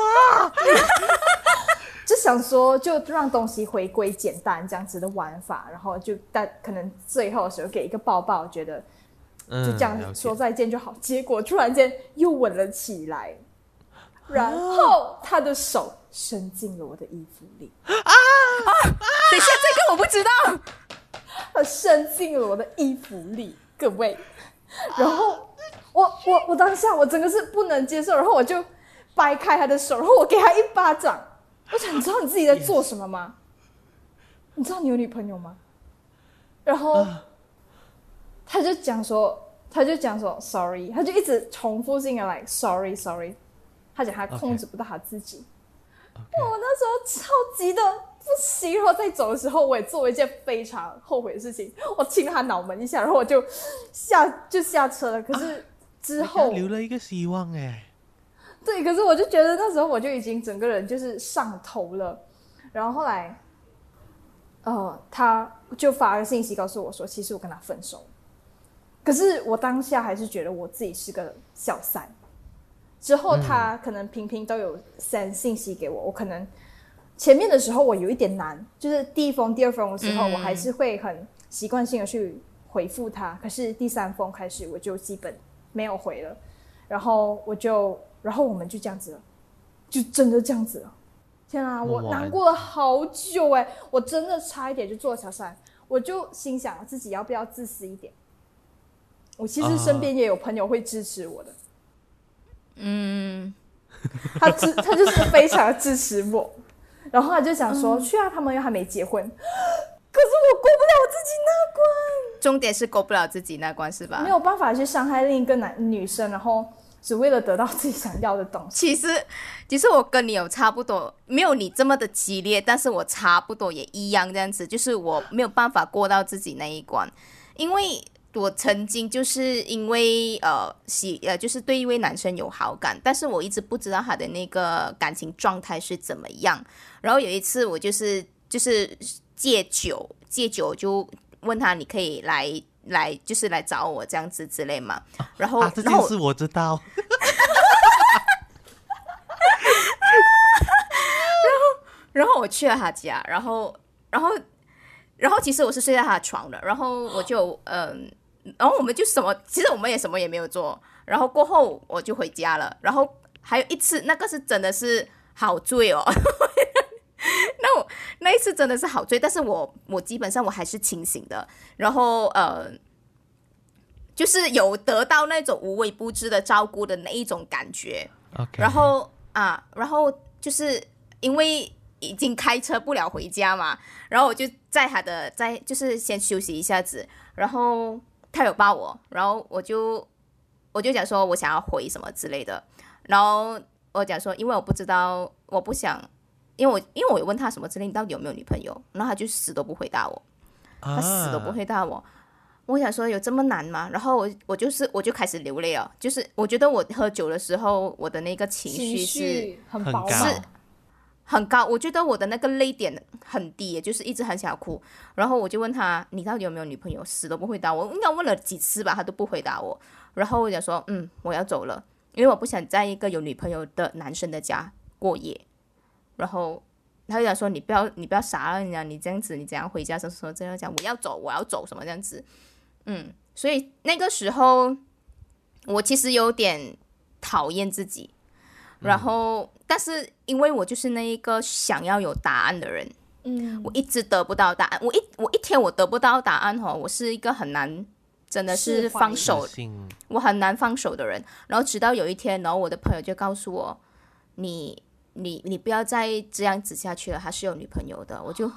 就想说，就让东西回归简单这样子的玩法，然后就但可能最后的时候给一个抱抱，觉得嗯就这样说再见就好。结果突然间又吻了起来，然后他的手伸进了我的衣服里啊啊，等一下，这个我不知道。他伸进了我的衣服里，各位。然后我我我当下我真的是不能接受，然后我就掰开他的手，然后我给他一巴掌。我想你知道你自己在 做什么吗？你知道你有女朋友吗？然后他就讲说，他就讲说 sorry，他就一直重复性的 like sorry sorry，他讲他控制不到他自己。我那时候超级的不行，然后在走的时候，我也做了一件非常后悔的事情，我亲了他脑门一下，然后我就下就下车了。可是之后留了一个希望哎。对，可是我就觉得那时候我就已经整个人就是上头了，然后后来，呃，他就发个信息告诉我说，其实我跟他分手。可是我当下还是觉得我自己是个小三。之后他可能频频都有 send 信息给我，我可能前面的时候我有一点难，就是第一封、第二封的时候，我还是会很习惯性的去回复他。可是第三封开始，我就基本没有回了，然后我就。然后我们就这样子了，就真的这样子了。天啊，我难过了好久哎！我真的差一点就做了小三，我就心想自己要不要自私一点。我其实身边也有朋友会支持我的，嗯，他支他就是非常支持我，然后他就想说去啊，他们又还没结婚，可是我过不了我自己那关。重点是过不了自己那关是吧？没有办法去伤害另一个男女生，然后。只为了得到自己想要的东西。其实，其实我跟你有差不多，没有你这么的激烈，但是我差不多也一样这样子，就是我没有办法过到自己那一关，因为我曾经就是因为呃喜呃就是对一位男生有好感，但是我一直不知道他的那个感情状态是怎么样。然后有一次我就是就是戒酒戒酒就问他，你可以来。来就是来找我这样子之类嘛，然后这件事我知道，然后然后我去了他家，然后然后然后其实我是睡在他的床的，然后我就嗯，然后我们就什么，其实我们也什么也没有做，然后过后我就回家了，然后还有一次那个是真的是好醉哦。那我那一次真的是好醉，但是我我基本上我还是清醒的，然后呃，就是有得到那种无微不至的照顾的那一种感觉。然后啊，然后就是因为已经开车不了回家嘛，然后我就在他的在就是先休息一下子，然后他有抱我，然后我就我就讲说我想要回什么之类的，然后我讲说因为我不知道，我不想。因为我因为我有问他什么之类，你到底有没有女朋友？然后他就死都不回答我，他死都不回答我。我想说有这么难吗？然后我我就是我就开始流泪了，就是我觉得我喝酒的时候，我的那个情绪是很高，是很高。我觉得我的那个泪点很低，就是一直很想哭。然后我就问他，你到底有没有女朋友？死都不回答我。应该问了几次吧，他都不回答我。然后我想说，嗯，我要走了，因为我不想在一个有女朋友的男生的家过夜。然后他就讲说：“你不要，你不要傻了，你讲你这样子，你怎样回家？什么什么这样讲？我要走，我要走，什么这样子？嗯，所以那个时候我其实有点讨厌自己，然后但是因为我就是那一个想要有答案的人，嗯，我一直得不到答案，我一我一天我得不到答案哈，我是一个很难真的是放手，我很难放手的人。然后直到有一天，然后我的朋友就告诉我，你。你你不要再这样子下去了，他是有女朋友的，我就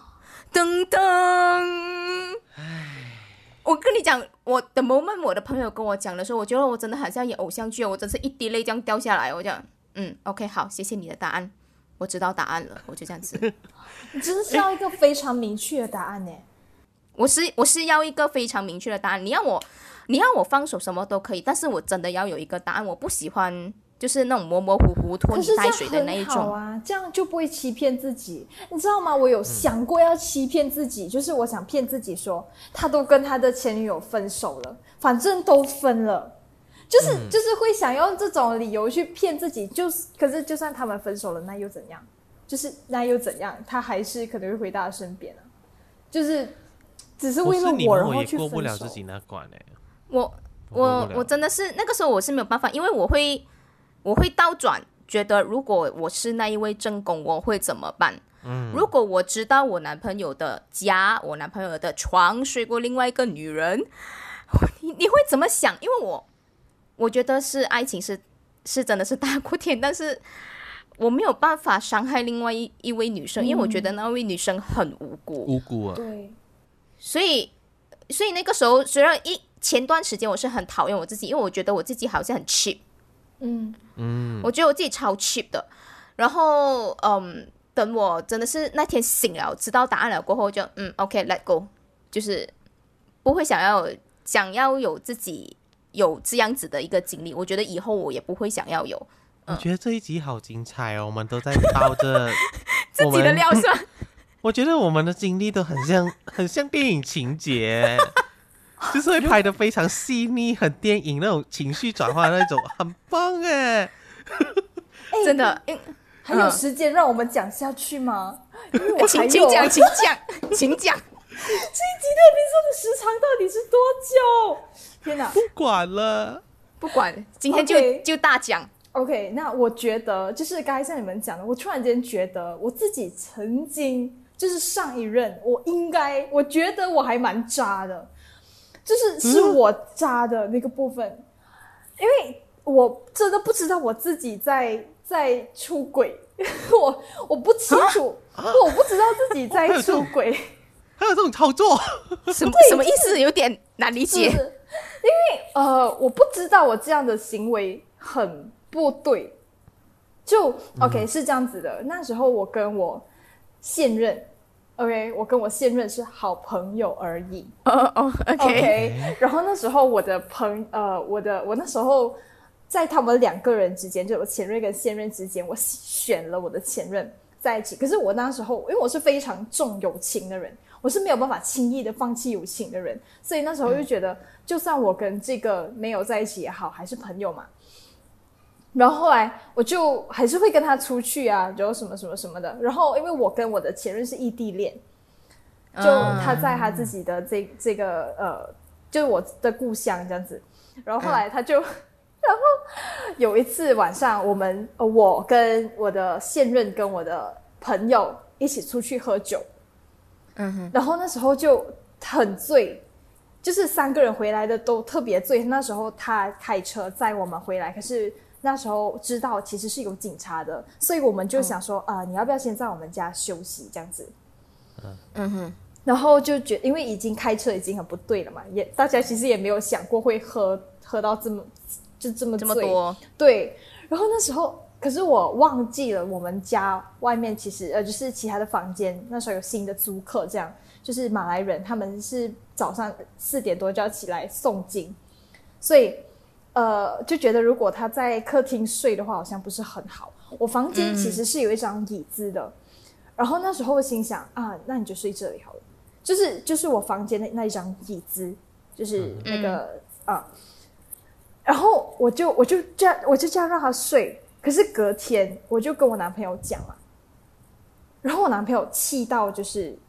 噔噔，我跟你讲，我的 moment，我的朋友跟我讲的时候，我觉得我真的很像演偶像剧，我真是一滴泪这样掉下来。我讲，嗯，OK，好，谢谢你的答案，我知道答案了，我就这样子。你真的是要一个非常明确的答案呢？我是我是要一个非常明确的答案。你要我你要我放手什么都可以，但是我真的要有一个答案，我不喜欢。就是那种模模糊糊拖泥带水的那一种啊，这样就不会欺骗自己，你知道吗？我有想过要欺骗自己，就是我想骗自己说，他都跟他的前女友分手了，反正都分了，就是就是会想用这种理由去骗自己，就是可是就算他们分手了，那又怎样？就是那又怎样？他还是可能会回到他身边啊，就是只是为了我，然后去过不了自己那关哎，我我我真的是那个时候我是没有办法，因为我会。我会倒转，觉得如果我是那一位正宫，我会怎么办？嗯，如果我知道我男朋友的家，我男朋友的床睡过另外一个女人，你 你会怎么想？因为我我觉得是爱情是是真的是大过天，但是我没有办法伤害另外一一位女生，因为我觉得那位女生很无辜，无辜啊，对，所以所以那个时候虽然一前段时间我是很讨厌我自己，因为我觉得我自己好像很 cheap，嗯嗯，我觉得我自己超 cheap 的。然后嗯，等我真的是那天醒了，知道答案了过后就，嗯，OK，let、go，就是不会想要想要有自己有这样子的一个经历。我觉得以后我也不会想要有我觉得这一集好精彩哦，我们都在抱着 自己的料算？我觉得我们的经历都很像，很像电影情节，就是会拍的非常细腻，很电影那种情绪转换那种，很棒哎。哎 真的，因还有嗯时间让我们讲下去吗？因为我还请有请讲，请讲，请讲。这一集的 episode 的时长到底是多久？天哪不管了，不管，今天就就大讲。！OK，那我觉得就是刚才像你们讲的，我突然间觉得我自己曾经就是上一任，我应该我觉得我还蛮渣的，就是是嗯我渣的那个部分，因为我真的不知道我自己在在出轨，我我不清楚，我不知道自己在出轨。还有这种操作，什么什么意思？有点难理解。因为呃，我不知道我这样的行为很不对。就 OK、是这样子的，那时候我跟我现任，OK，我跟我现任是好朋友而已。哦哦，OK，OK，然后那时候我的朋呃，我的我那时候在他们两个人之间，就我前任跟现任之间，我选了我的前任在一起。可是我那时候，因为我是非常重友情的人，我是没有办法轻易的放弃友情的人，所以那时候就觉得，就算我跟这个没有在一起也好，还是朋友嘛。然后后来我就还是会跟他出去啊，然后什么什么什么的。然后因为我跟我的前任是异地恋，就嗯他在他自己的这这个呃，就是我的故乡这样子。然后后来他就，然后有一次晚上，我们呃我跟我的现任跟我的朋友一起出去喝酒，嗯哼，然后那时候就很醉，就是三个人回来的都特别醉。那时候他开车载我们回来，可是那时候知道其实是有警察的，所以我们就想说啊、你要不要先在我们家休息这样子？嗯。哼，然后就觉因为已经开车已经很不对了嘛，也大家其实也没有想过会喝喝到这么就这么醉这么多，对，然后那时候，可是我忘记了，我们家外面其实呃，就是其他的房间，那时候有新的租客，这样就是马来人，他们是早上四点多就要起来诵经，所以呃，就觉得如果他在客厅睡的话，好像不是很好。我房间其实是有一张椅子的，然后那时候我心想啊，那你就睡这里好了，就是就是我房间的那一张椅子，就是那个、啊。然后我就我就这样我就这样让他睡，可是隔天我就跟我男朋友讲了，然后我男朋友气到就是，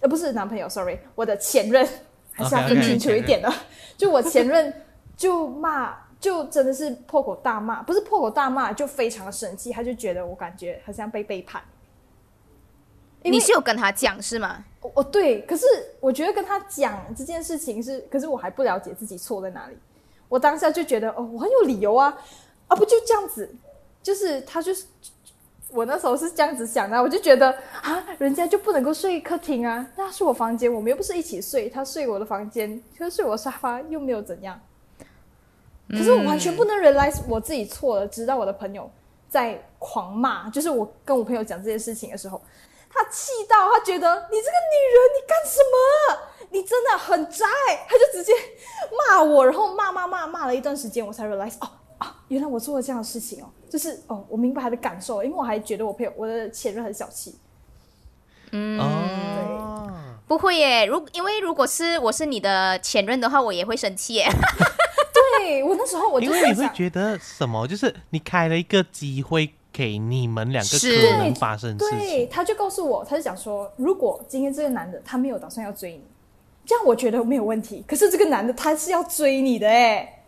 呃不是男朋友，sorry，我的前任，还是要分清楚一点的。就我前任就骂，就真的是破口大骂，不是破口大骂，就非常的生气，他就觉得我感觉好像被背叛。你是有跟他讲是吗？哦，对，可是我觉得跟他讲这件事情是，可是我还不了解自己错在哪里。我当下就觉得，哦，我很有理由啊，啊，不就这样子？就是他就是我那时候是这样子想的，我就觉得啊，人家就不能够睡客厅啊，那是我房间，我们又不是一起睡，他睡我的房间，他睡我沙发，又没有怎样。可是我完全不能 realize 我自己错了，直到我的朋友在狂骂，就是我跟我朋友讲这件事情的时候，他气到他觉得你这个女人你干什么？你真的很渣欸，他就直接骂我，然后骂骂骂骂了一段时间，我才 realize 哦啊，原来我做了这样的事情哦，就是哦，我明白他的感受，因为我还觉得我朋友我的前任很小气，嗯，哦，不会耶。如因为如果是我是你的前任的话，我也会生气耶。对我那时候我就因为你会，觉得什么？就是你开了一个机会给你们两个可能发生事对，他就告诉我，他就讲说，如果今天这个男的他没有打算要追你，这样我觉得没有问题。可是这个男的他是要追你的哎，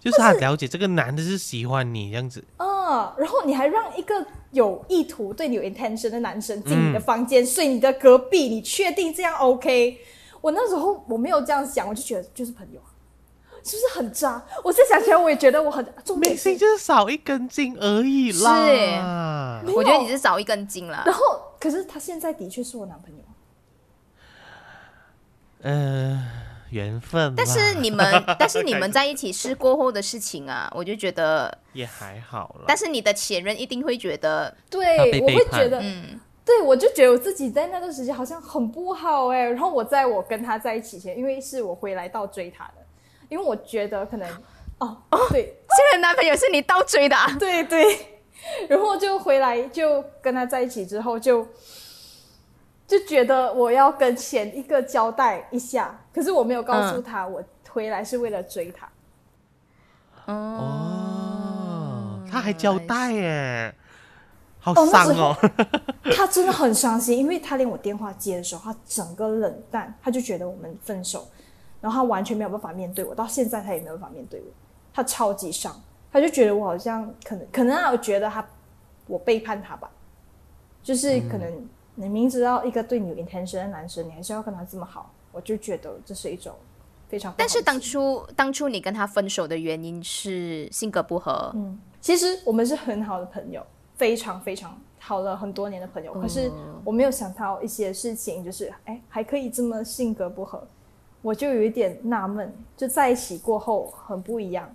就是他了解这个男的是喜欢你这样子，嗯，然后你还让一个有意图、对你有 intention 的男生进你的嗯房间、睡你的隔壁，你确定这样 OK？我那时候我没有这样想，我就觉得就是朋友啊，是不是很渣？我现在想起来，我也觉得我很重点是明星，就是少一根筋而已啦。是我觉得你是少一根筋了然。后可是他现在的确是我男朋友。呃，缘分，但是你们，但是你们在一起试过后的事情啊，我就觉得，也还好了。但是你的前任一定会觉得，对我会觉得，嗯，对我就觉得我自己在那段时间好像很不好哎、然后我在我跟他在一起前，因为是我回来到追他的，因为我觉得可能哦。哦对。现在男朋友是你倒追的、啊，对对，然后就回来就跟他在一起之后就就觉得我要跟前一个交代一下，可是我没有告诉他我回来是为了追他。哦，他还交代耶，好哦。那伤时候哦。他真的很伤心，因为他连我电话接的时候，他整个冷淡，他就觉得我们分手，然后他完全没有办法面对我，到现在他也没有办法面对我，他超级伤，他就觉得我好像可能可能他有觉得他我背叛他吧，就是可能你明知道一个对你有 intention 的男生，你还是要跟他这么好，我就觉得这是一种非常但是当初当初你跟他分手的原因是性格不合，嗯，其实我们是很好的朋友，非常非常好了很多年的朋友。可是我没有想到一些事情，就是哎，还可以这么性格不合，我就有一点纳闷。就在一起过后很不一样，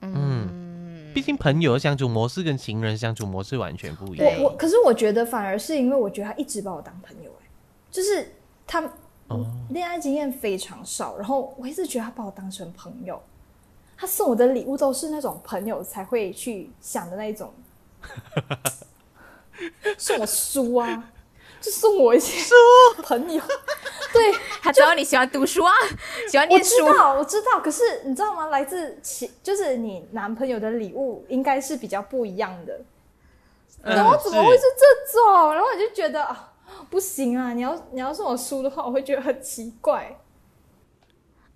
嗯，毕竟朋友的相处模式跟情人相处模式完全不一样。我我可是我觉得反而是因为我觉得他一直把我当朋友、哎，就是他哦恋爱经验非常少，然后我一直觉得他把我当成朋友。他送我的礼物都是那种朋友才会去想的那一种，送我书啊，就送我一些书 朋友。对，他知道你喜欢读书啊，喜欢我念书，我知道，我知道。可是你知道吗？来自其就是你男朋友的礼物，应该是比较不一样的。嗯然后怎么会是这种？然后我就觉得啊，不行啊！你要你要送我书的话，我会觉得很奇怪。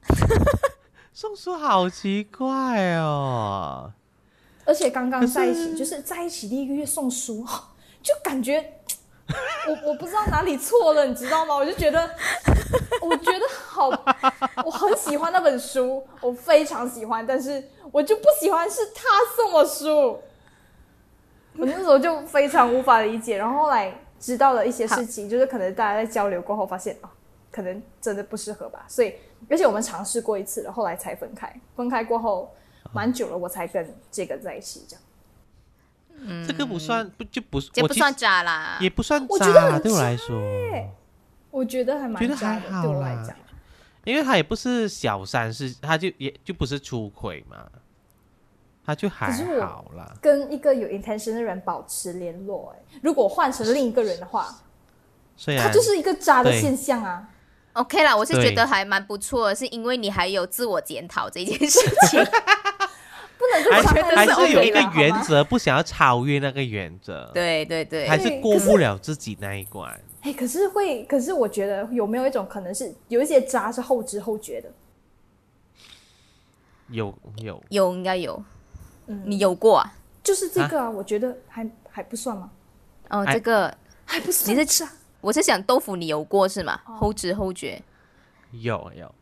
送书好奇怪哦。而且刚刚在一起，就是在一起第一个月送书，就感觉 我我不知道哪里错了，你知道吗？我就觉得，我觉得好，我很喜欢那本书，我非常喜欢，但是我就不喜欢是他送我书。我那时候就非常无法理解，然后后来知道了一些事情，就是可能大家在交流过后发现啊，可能真的不适合吧，所以而且我们尝试过一次了，后来才分开。分开过后蛮久了，我才跟这个在一起，这样。这个不算不就不是，这不算渣啦。也不算我觉得渣，对我来说，我觉得还蛮觉得渣的，还好啦对我来讲。因为他也不是小三，是他就也就不是出轨嘛，他就还好啦。跟一个有 intention 的人保持联络、哎，如果换成另一个人的话，虽然他就是一个渣的现象啊。OK 啦，我是觉得还蛮不错的，是因为你还有自我检讨这件事情。不能就还是还是有一个原则，不想要超越那个原则，，对对对，还是过不了自己那一关。哎、可是会，可是我觉得有没有一种可能是有一些渣是后知后觉的？有有，有应该有，嗯你有过啊？就是这个啊，我觉得还还不算吗？哦，哎这个还不算你渣。我是想豆腐你有过是吗？后知后觉。有有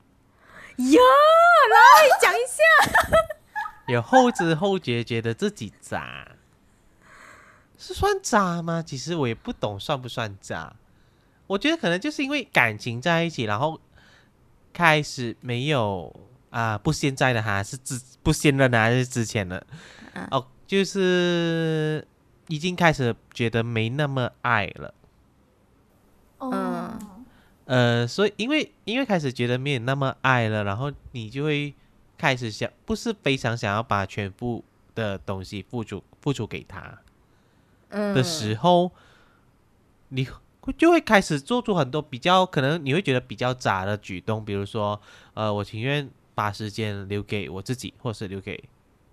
有，来讲一下。有后知后觉，觉得自己渣，是算渣吗？其实我也不懂算不算渣。我觉得可能就是因为感情在一起，然后开始没有啊、不现在的哈是之不现任的还是之前的？嗯哦，就是已经开始觉得没那么爱了。嗯，呃，所以因为因为开始觉得没有那么爱了，然后你就会开始想，不是非常想要把全部的东西付出付出给他嗯的时候，你会就会开始做出很多比较可能你会觉得比较渣的举动，比如说，呃，我情愿把时间留给我自己，或是留给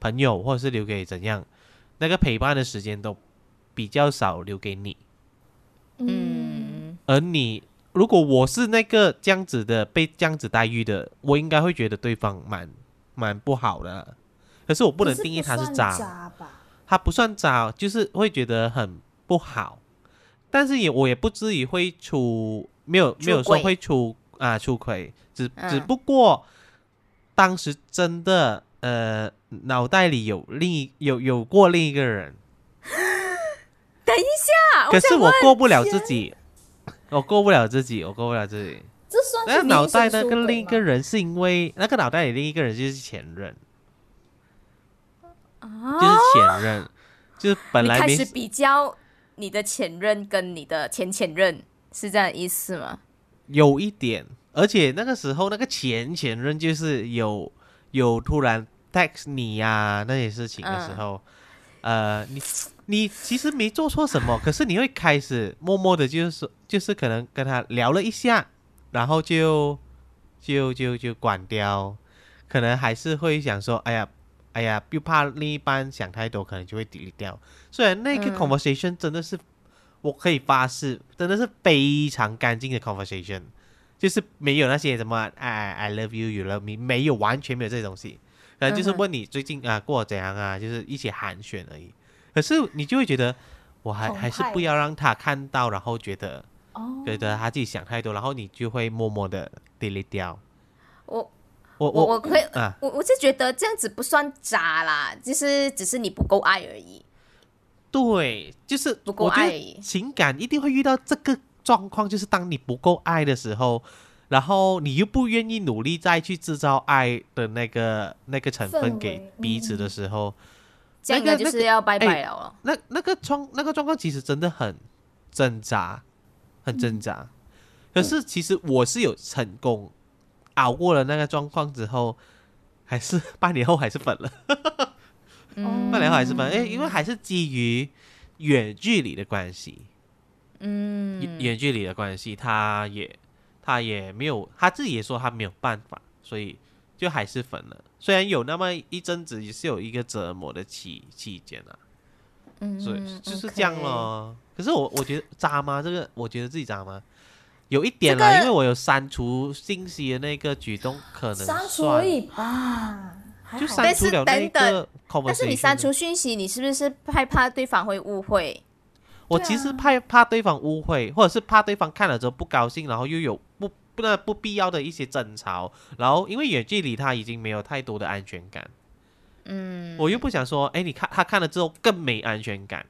朋友，或者是留给怎样，那个陪伴的时间都比较少留给你。嗯，而你如果我是那个这样子的被这样子待遇的，我应该会觉得对方蛮蛮不好的。可是我不能定义他是算渣，渣吧？他不算渣，就是会觉得很不好。但是也我也不至于会出没有没有说会出啊出轨，只嗯只不过当时真的呃脑袋里有另一有有过另一个人，等一下，可是我过不了自己，我过不了自己，我过不了自己。这算那是脑袋那那个另一个人是因为那个脑袋里另一个人就是前任，啊？就是前任，就是本来你开始比较你的前任跟你的前前任，是这样的意思吗？有一点，而且那个时候那个前前任就是有有突然 text 你呀、那些事情的时候，呃，你你其实没做错什么，可是你会开始默默的，就是说就是可能跟他聊了一下，然后就就就就关掉，可能还是会想说，哎呀。哎呀，又怕另一半想太多，可能就会 delete 掉。虽然那个嗯 conversation 真的是，我可以发誓，真的是非常干净的 conversation，就是没有那些什么 I I love you you love me，没有完全没有这些东西，可能就是问你最近啊过怎样啊，就是一起寒暄而已。可是你就会觉得，我还还是不要让他看到，然后觉得哦，觉得他自己想太多，然后你就会默默的 delete 掉。我我我我可以，啊，我我是觉得这样子不算渣啦，就是只是你不够爱而已。对，就是不够爱而已情感一定会遇到这个状况，就是当你不够爱的时候，然后你又不愿意努力再去制造爱的那个那个成分给彼此的时候，那个那个是要拜拜哎了哦。那那个状那个状况其实真的很挣扎，很挣扎。可是其实我是有成功熬过了那个状况之后，还是 半年后还是粉了。嗯 半年后还是粉，哎，因为还是基于远距离的关系，嗯远远距离的关系，他也他也没有他自己也说他没有办法，所以就还是分了。虽然有那么一阵子也是有一个折磨的期期间啊，嗯所以就是这样咯。可是我我觉得渣吗？这个我觉得自己渣吗？有一点啦，因为我有删除信息的那个举动，可能删除算而已吧，还就好删除了那但是等个 conversation。但是你删除讯息，你是不是害怕对方会误会？我其实怕怕对方误会，或者是怕对方看了之后不高兴，然后又有不不那不必要的一些争吵，然后因为远距离他已经没有太多的安全感，嗯，我又不想说，哎，你看他看了之后更没安全感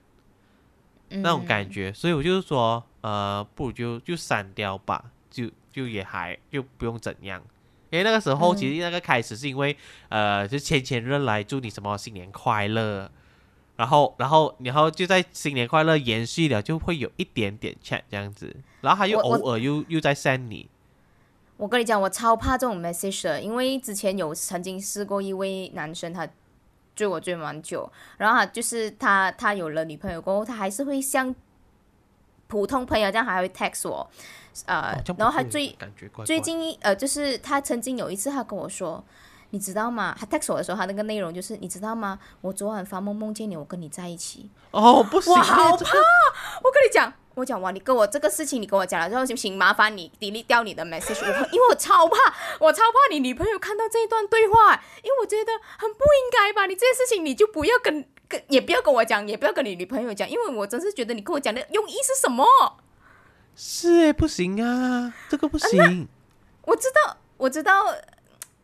那种感觉，所以我就是说，呃，不如就就删掉吧，就就也还就不用怎样。因为那个时候，嗯。其实那个开始是因为，呃，就前前任来祝你什么新年快乐，然后，然后，然后就在新年快乐延续了，就会有一点点 chat 这样子，然后他又偶尔又又在 send 你，我跟你讲，我超怕这种 message 的，因为之前有曾经试过一位男生，他追我追蛮久，然后他就是他他有了女朋友过后，他还是会像普通朋友这样，还会 text 我，呃，然后他最最近呃，就是他曾经有一次，他跟我说，你知道吗？他 text 我的时候，他那个内容就是，你知道吗？我昨晚发梦梦见你，我跟你在一起。哦，不行，我好这个我跟你讲，我讲哇，你跟我这个事情，你跟我讲了之后，行不行？麻烦你 delete 掉你的 message，我 因为我超怕，我超怕你女朋友看到这一段对话，因为我觉得很不应该吧。你这件事情你就不要跟跟，也不要跟我讲，也不要跟你女朋友讲，因为我真是觉得你跟我讲的用意是什么？是哎，不行啊，这个不行。我知道，我知道。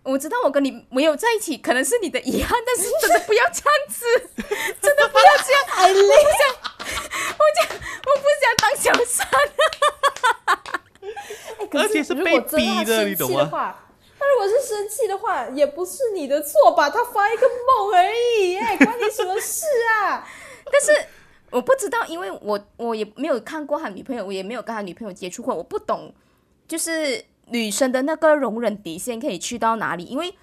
我知道我跟你没有在一起，可能是你的遗憾，但是真的不要这样子，真的不要这样，太累。我讲我不想当小三。哎，可而且是如被果真的他逼的生你懂吗气的话，他如果是生气的话，也不是你的错吧？他发一个梦而已，哎，关你什么事啊？但是我不知道，因为我我也没有看过他女朋友，我也没有跟他女朋友接触过，我不懂，就是女生的那个容忍底线可以去到哪里？因为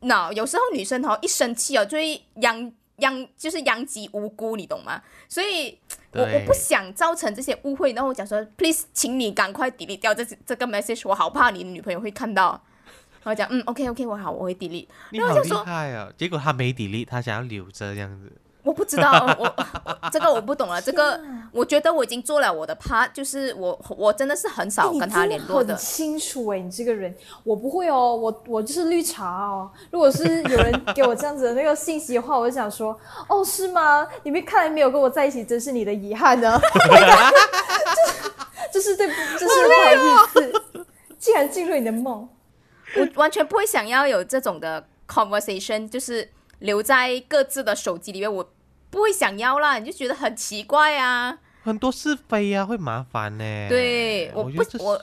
那有时候女生哦一生气哦就会殃殃，就是殃及无辜，你懂吗？所以我我不想造成这些误会，然后我讲说，please，请你赶快 delete 掉这这个 message，我好怕你女朋友会看到。然后讲嗯，OK OK，我好，我会 delete。你好厉然后就说害啊！结果他没 delete，，他想要留着这样子。我不知道，我我这个我不懂了。这个我觉得我已经做了我的 part，就是我我真的是很少跟他联络的。清楚哎、你这个人，我不会哦，我我就是绿茶哦。如果是有人给我这样子的那个信息的话，我就想说，哦，是吗？你们看来没有跟我在一起，真是你的遗憾呢。就是就是对这，就是不好意思，竟然进入你的梦。我完全不会想要有这种的 conversation，就是留在各自的手机里面，我不会想要啦，你就觉得很奇怪啊。很多是非呀、会麻烦呢。对我不我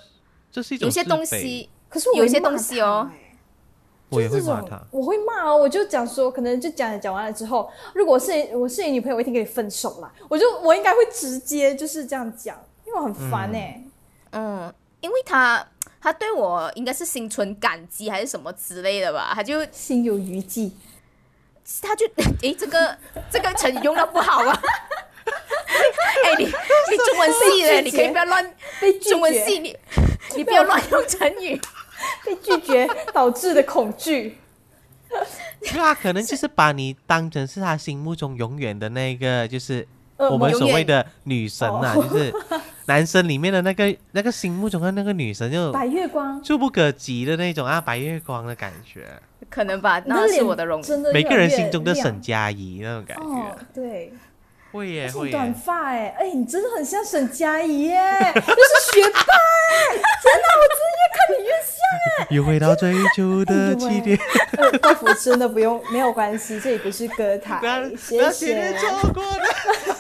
这是一种有些东西，可是我有些东西哦我也就是这种会骂他。我会骂哦，我就讲说，可能就讲讲完了之后，如果我是我是你女朋友，我一定跟你分手啦。我就我应该会直接就是这样讲，因为我很烦哎、嗯，因为他他对我应该是心存感激还是什么之类的吧，他就心有余悸。他就 诶，这个这个成语用的不好啊。哎，你你中文系 的，你可以不要乱被拒中文绝系你你不要乱用成语。被拒绝导致的恐惧。他可能就是把你当成是他心目中永远的那个，就是恶我们所谓的女神啊，哦。就是 男生里面的那个那个心目中的那个女神，就白月光，触不可及的那种啊，白月光的感觉，可能吧，那是我的容。真的每个人心中的沈佳宜那种感哦觉，，对，会耶会短耶，发哎，哎，你真的很像沈佳宜耶，就是学霸哎，真的，我真的越看你越像哎。又回到最初的起点，呃，豆腐真的不用，没有关系，这里不是歌台，不谢要谢。错过的，哎呀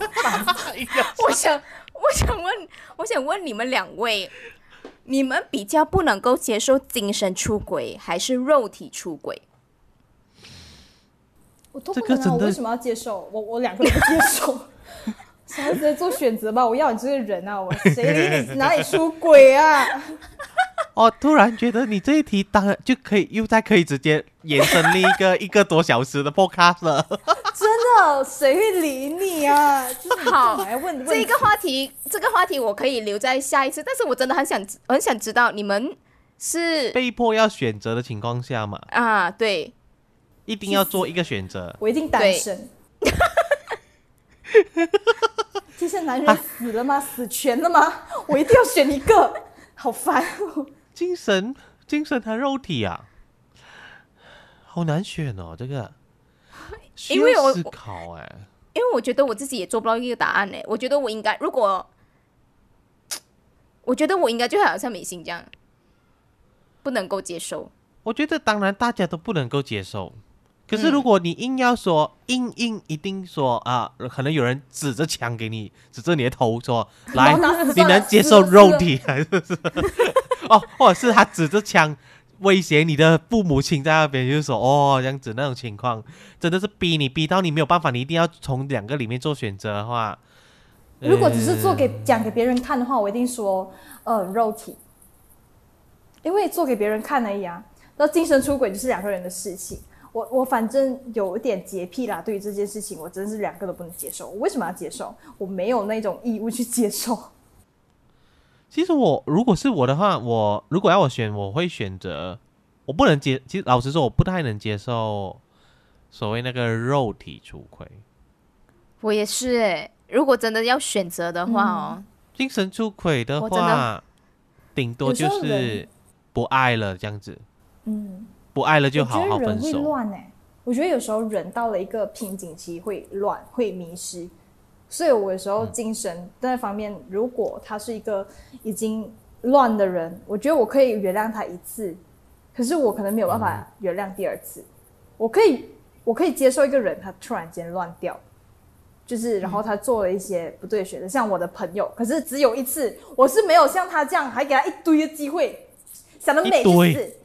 我想我想问我想问你们两位，你们比较不能够接受精神出轨还是肉体出轨？我都不能啊，这个我为什么要接受？我我两个都不接受。小孩子在做选择吧，我要你这个人啊，我谁理 你哪里出轨啊？哦，突然觉得你这一题当然就可以又再可以直接延伸另一个 一个多小时的 podcast 了。真的，谁会理你啊？就是你好干嘛要问这个话题，这个话题我可以留在下一次，但是我真的很想很想知道你们是被迫要选择的情况下嘛，啊，对，一定要做一个选择。我一定单身。这些男人死了吗？死全了吗？我一定要选一个，好烦哦。精神、精神和肉体啊，好难选哦，这个需因为我思考哎。因为我觉得我自己也做不到一个答案呢。我觉得我应该，如果 我觉得我应该就好像美心这样，不能够接受。我觉得当然大家都不能够接受，可是嗯如果你硬要说，硬硬一定说啊，可能有人指着枪给你，指着你的头说，来 你能接受肉体还是是？哦，或者是他指着枪威胁你的父母亲在那边，就是说哦这样子那种情况，真的是逼你逼到你没有办法，你一定要从两个里面做选择的话，如果只是做给讲给别人看的话，我一定说，呃，肉体，因为做给别人看而已啊。那精神出轨就是两个人的事情。我我反正有一点洁癖啦，对于这件事情，我真是两个都不能接受。我为什么要接受？我没有那种义务去接受。其实我如果是我的话，我如果要我选，我会选择我不能接。其实老实说，我不太能接受所谓那个肉体出轨。我也是诶，如果真的要选择的话哦，精神出轨的话，顶多就是不爱了这样子，嗯，不爱了就我好好觉得人会分手。乱哎、我觉得有时候人到了一个瓶颈期会乱，会迷失。所以我有时候精神那方面，如果他是一个已经乱的人，我觉得我可以原谅他一次，可是我可能没有办法原谅第二次。我可以，我可以接受一个人他突然间乱掉，就是然后他做了一些不对的选择，像我的朋友，可是只有一次，我是没有像他这样，还给他一堆的机会，想得美一堆。就是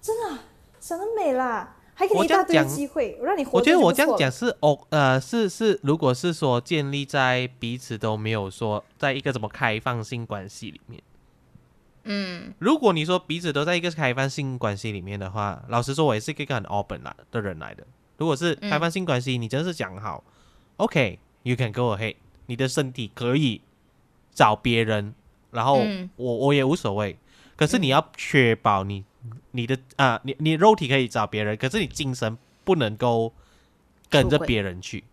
真的啊想得美啦，还给你我一大堆的这样讲机会，我让你活我觉得我这样讲是哦，呃，是是，如果是说建立在彼此都没有说在一个怎么开放性关系里面，嗯，如果你说彼此都在一个开放性关系里面的话，老实说，我也是一个很 open 啦的人来的。如果是开放性关系，你真的是讲好，OK，you、can go ahead，你的身体可以找别人，然后嗯。我我也无所谓。可是你要确保你你的啊、你你肉体可以找别人，可是你精神不能够跟着别人去。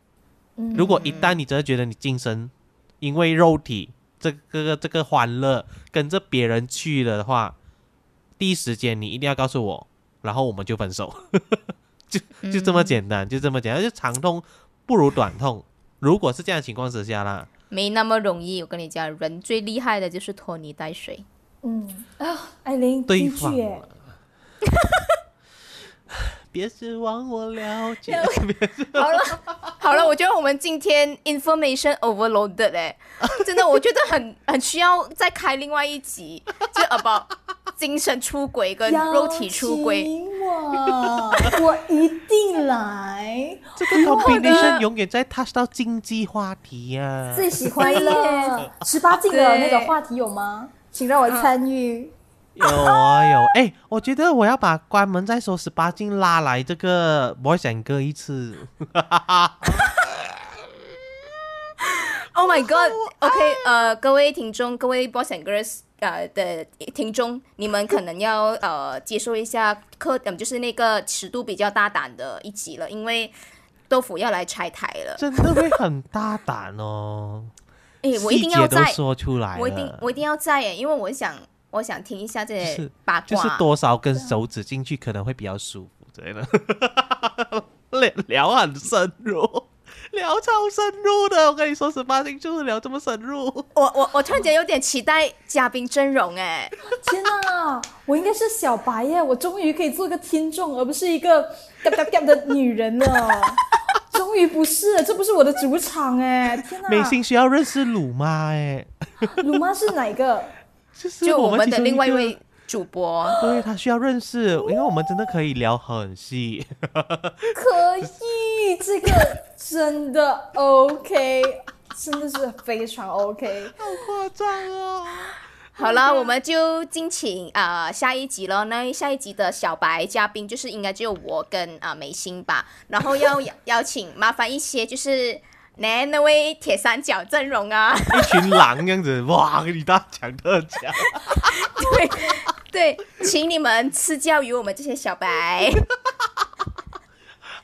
嗯如果一旦你真的觉得你精神因为肉体这个这个欢乐跟着别人去了的话，第一时间你一定要告诉我，然后我们就分手，就就这么简单，就这么简单，就长痛不如短痛。如果是这样的情况之下啦，没那么容易。我跟你讲，人最厉害的就是拖泥带水。嗯啊，艾琳，对方 别指望我了解。好了好了，我觉得我们今天 information overloaded 哎，真的，我觉得很很需要再开另外一集，就 about 精神出轨跟肉体出轨。我，我一定来。这个 combination 永远在 touch 到经济话题啊。最喜欢了十八禁的那个话题有吗？请让我参与。有啊有，哎，我觉得我要把关门再说十八禁拉来这个 boys and 一次。Oh my god！OK，、呃，各位听众，各位 boys and girls 呃的听众，你们可能要呃接受一下课，嗯，就是那个尺度比较大胆的一集了，因为豆腐要来拆台了。真的会很大胆哦，哎，我一定要在，说出来，我一定我一定要在耶，因为我想我想听一下这些是八卦。就是多少根手指进去可能会比较舒服之类的，聊聊很深入，聊超深入的，我跟你说，十八禁就是聊这么深入，我我我突然间有点期待嘉宾阵容哎，天哪，我应该是小白耶！我终于可以做一个听众，而不是一个嘎嘎嘎的女人了。终于不是了，这不是我的主场哎！天哪，美心需要认识鲁妈哎，鲁妈是哪个？就是我们的另外一位主播。对他需要认识，因为我们真的可以聊很细。可以，这个真的 OK，真的是非常 OK。好夸张哦！好了，我们就敬请啊、呃下一集了。那下一集的小白嘉宾就是应该只有我跟啊、呃美心吧，然后要邀 邀请麻烦一些就是那那位铁三角阵容啊，一群狼这样子，哇，给你大讲特讲，对对，请你们赐教于我们这些小白。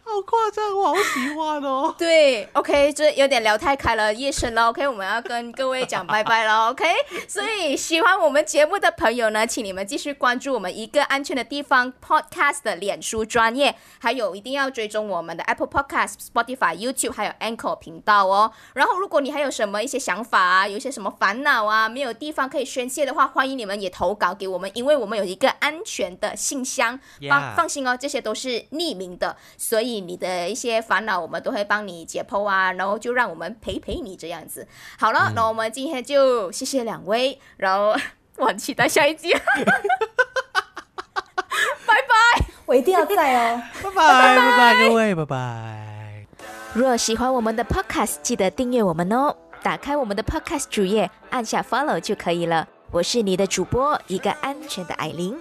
好夸张，我好喜欢哦。对，OK，这有点聊太开了，夜深了，OK，我们要跟各位讲拜拜了，OK。所以喜欢我们节目的朋友呢，请你们继续关注我们一个安全的地方 Podcast 的脸书专业，还有一定要追踪我们的 Apple Podcast、Spotify、YouTube 还有 Anchor 频道哦。然后，如果你还有什么一些想法啊，有一些什么烦恼啊，没有地方可以宣泄的话，欢迎你们也投稿给我们，因为我们有一个安全的信箱，放放心哦，这些都是匿名的，所以你的一些烦恼我们都会帮你解剖啊，然后就让我们陪陪你这样子。好了，那我们今天就谢谢两位，然后我很期待下一集，拜拜。我一定要在哦。拜拜拜拜，各位拜拜。若喜欢我们的 Podcast，记得订阅我们哦。打开我们的 Podcast 主页，按下 Follow 就可以了。我是你的主播，一个安全的艾琳。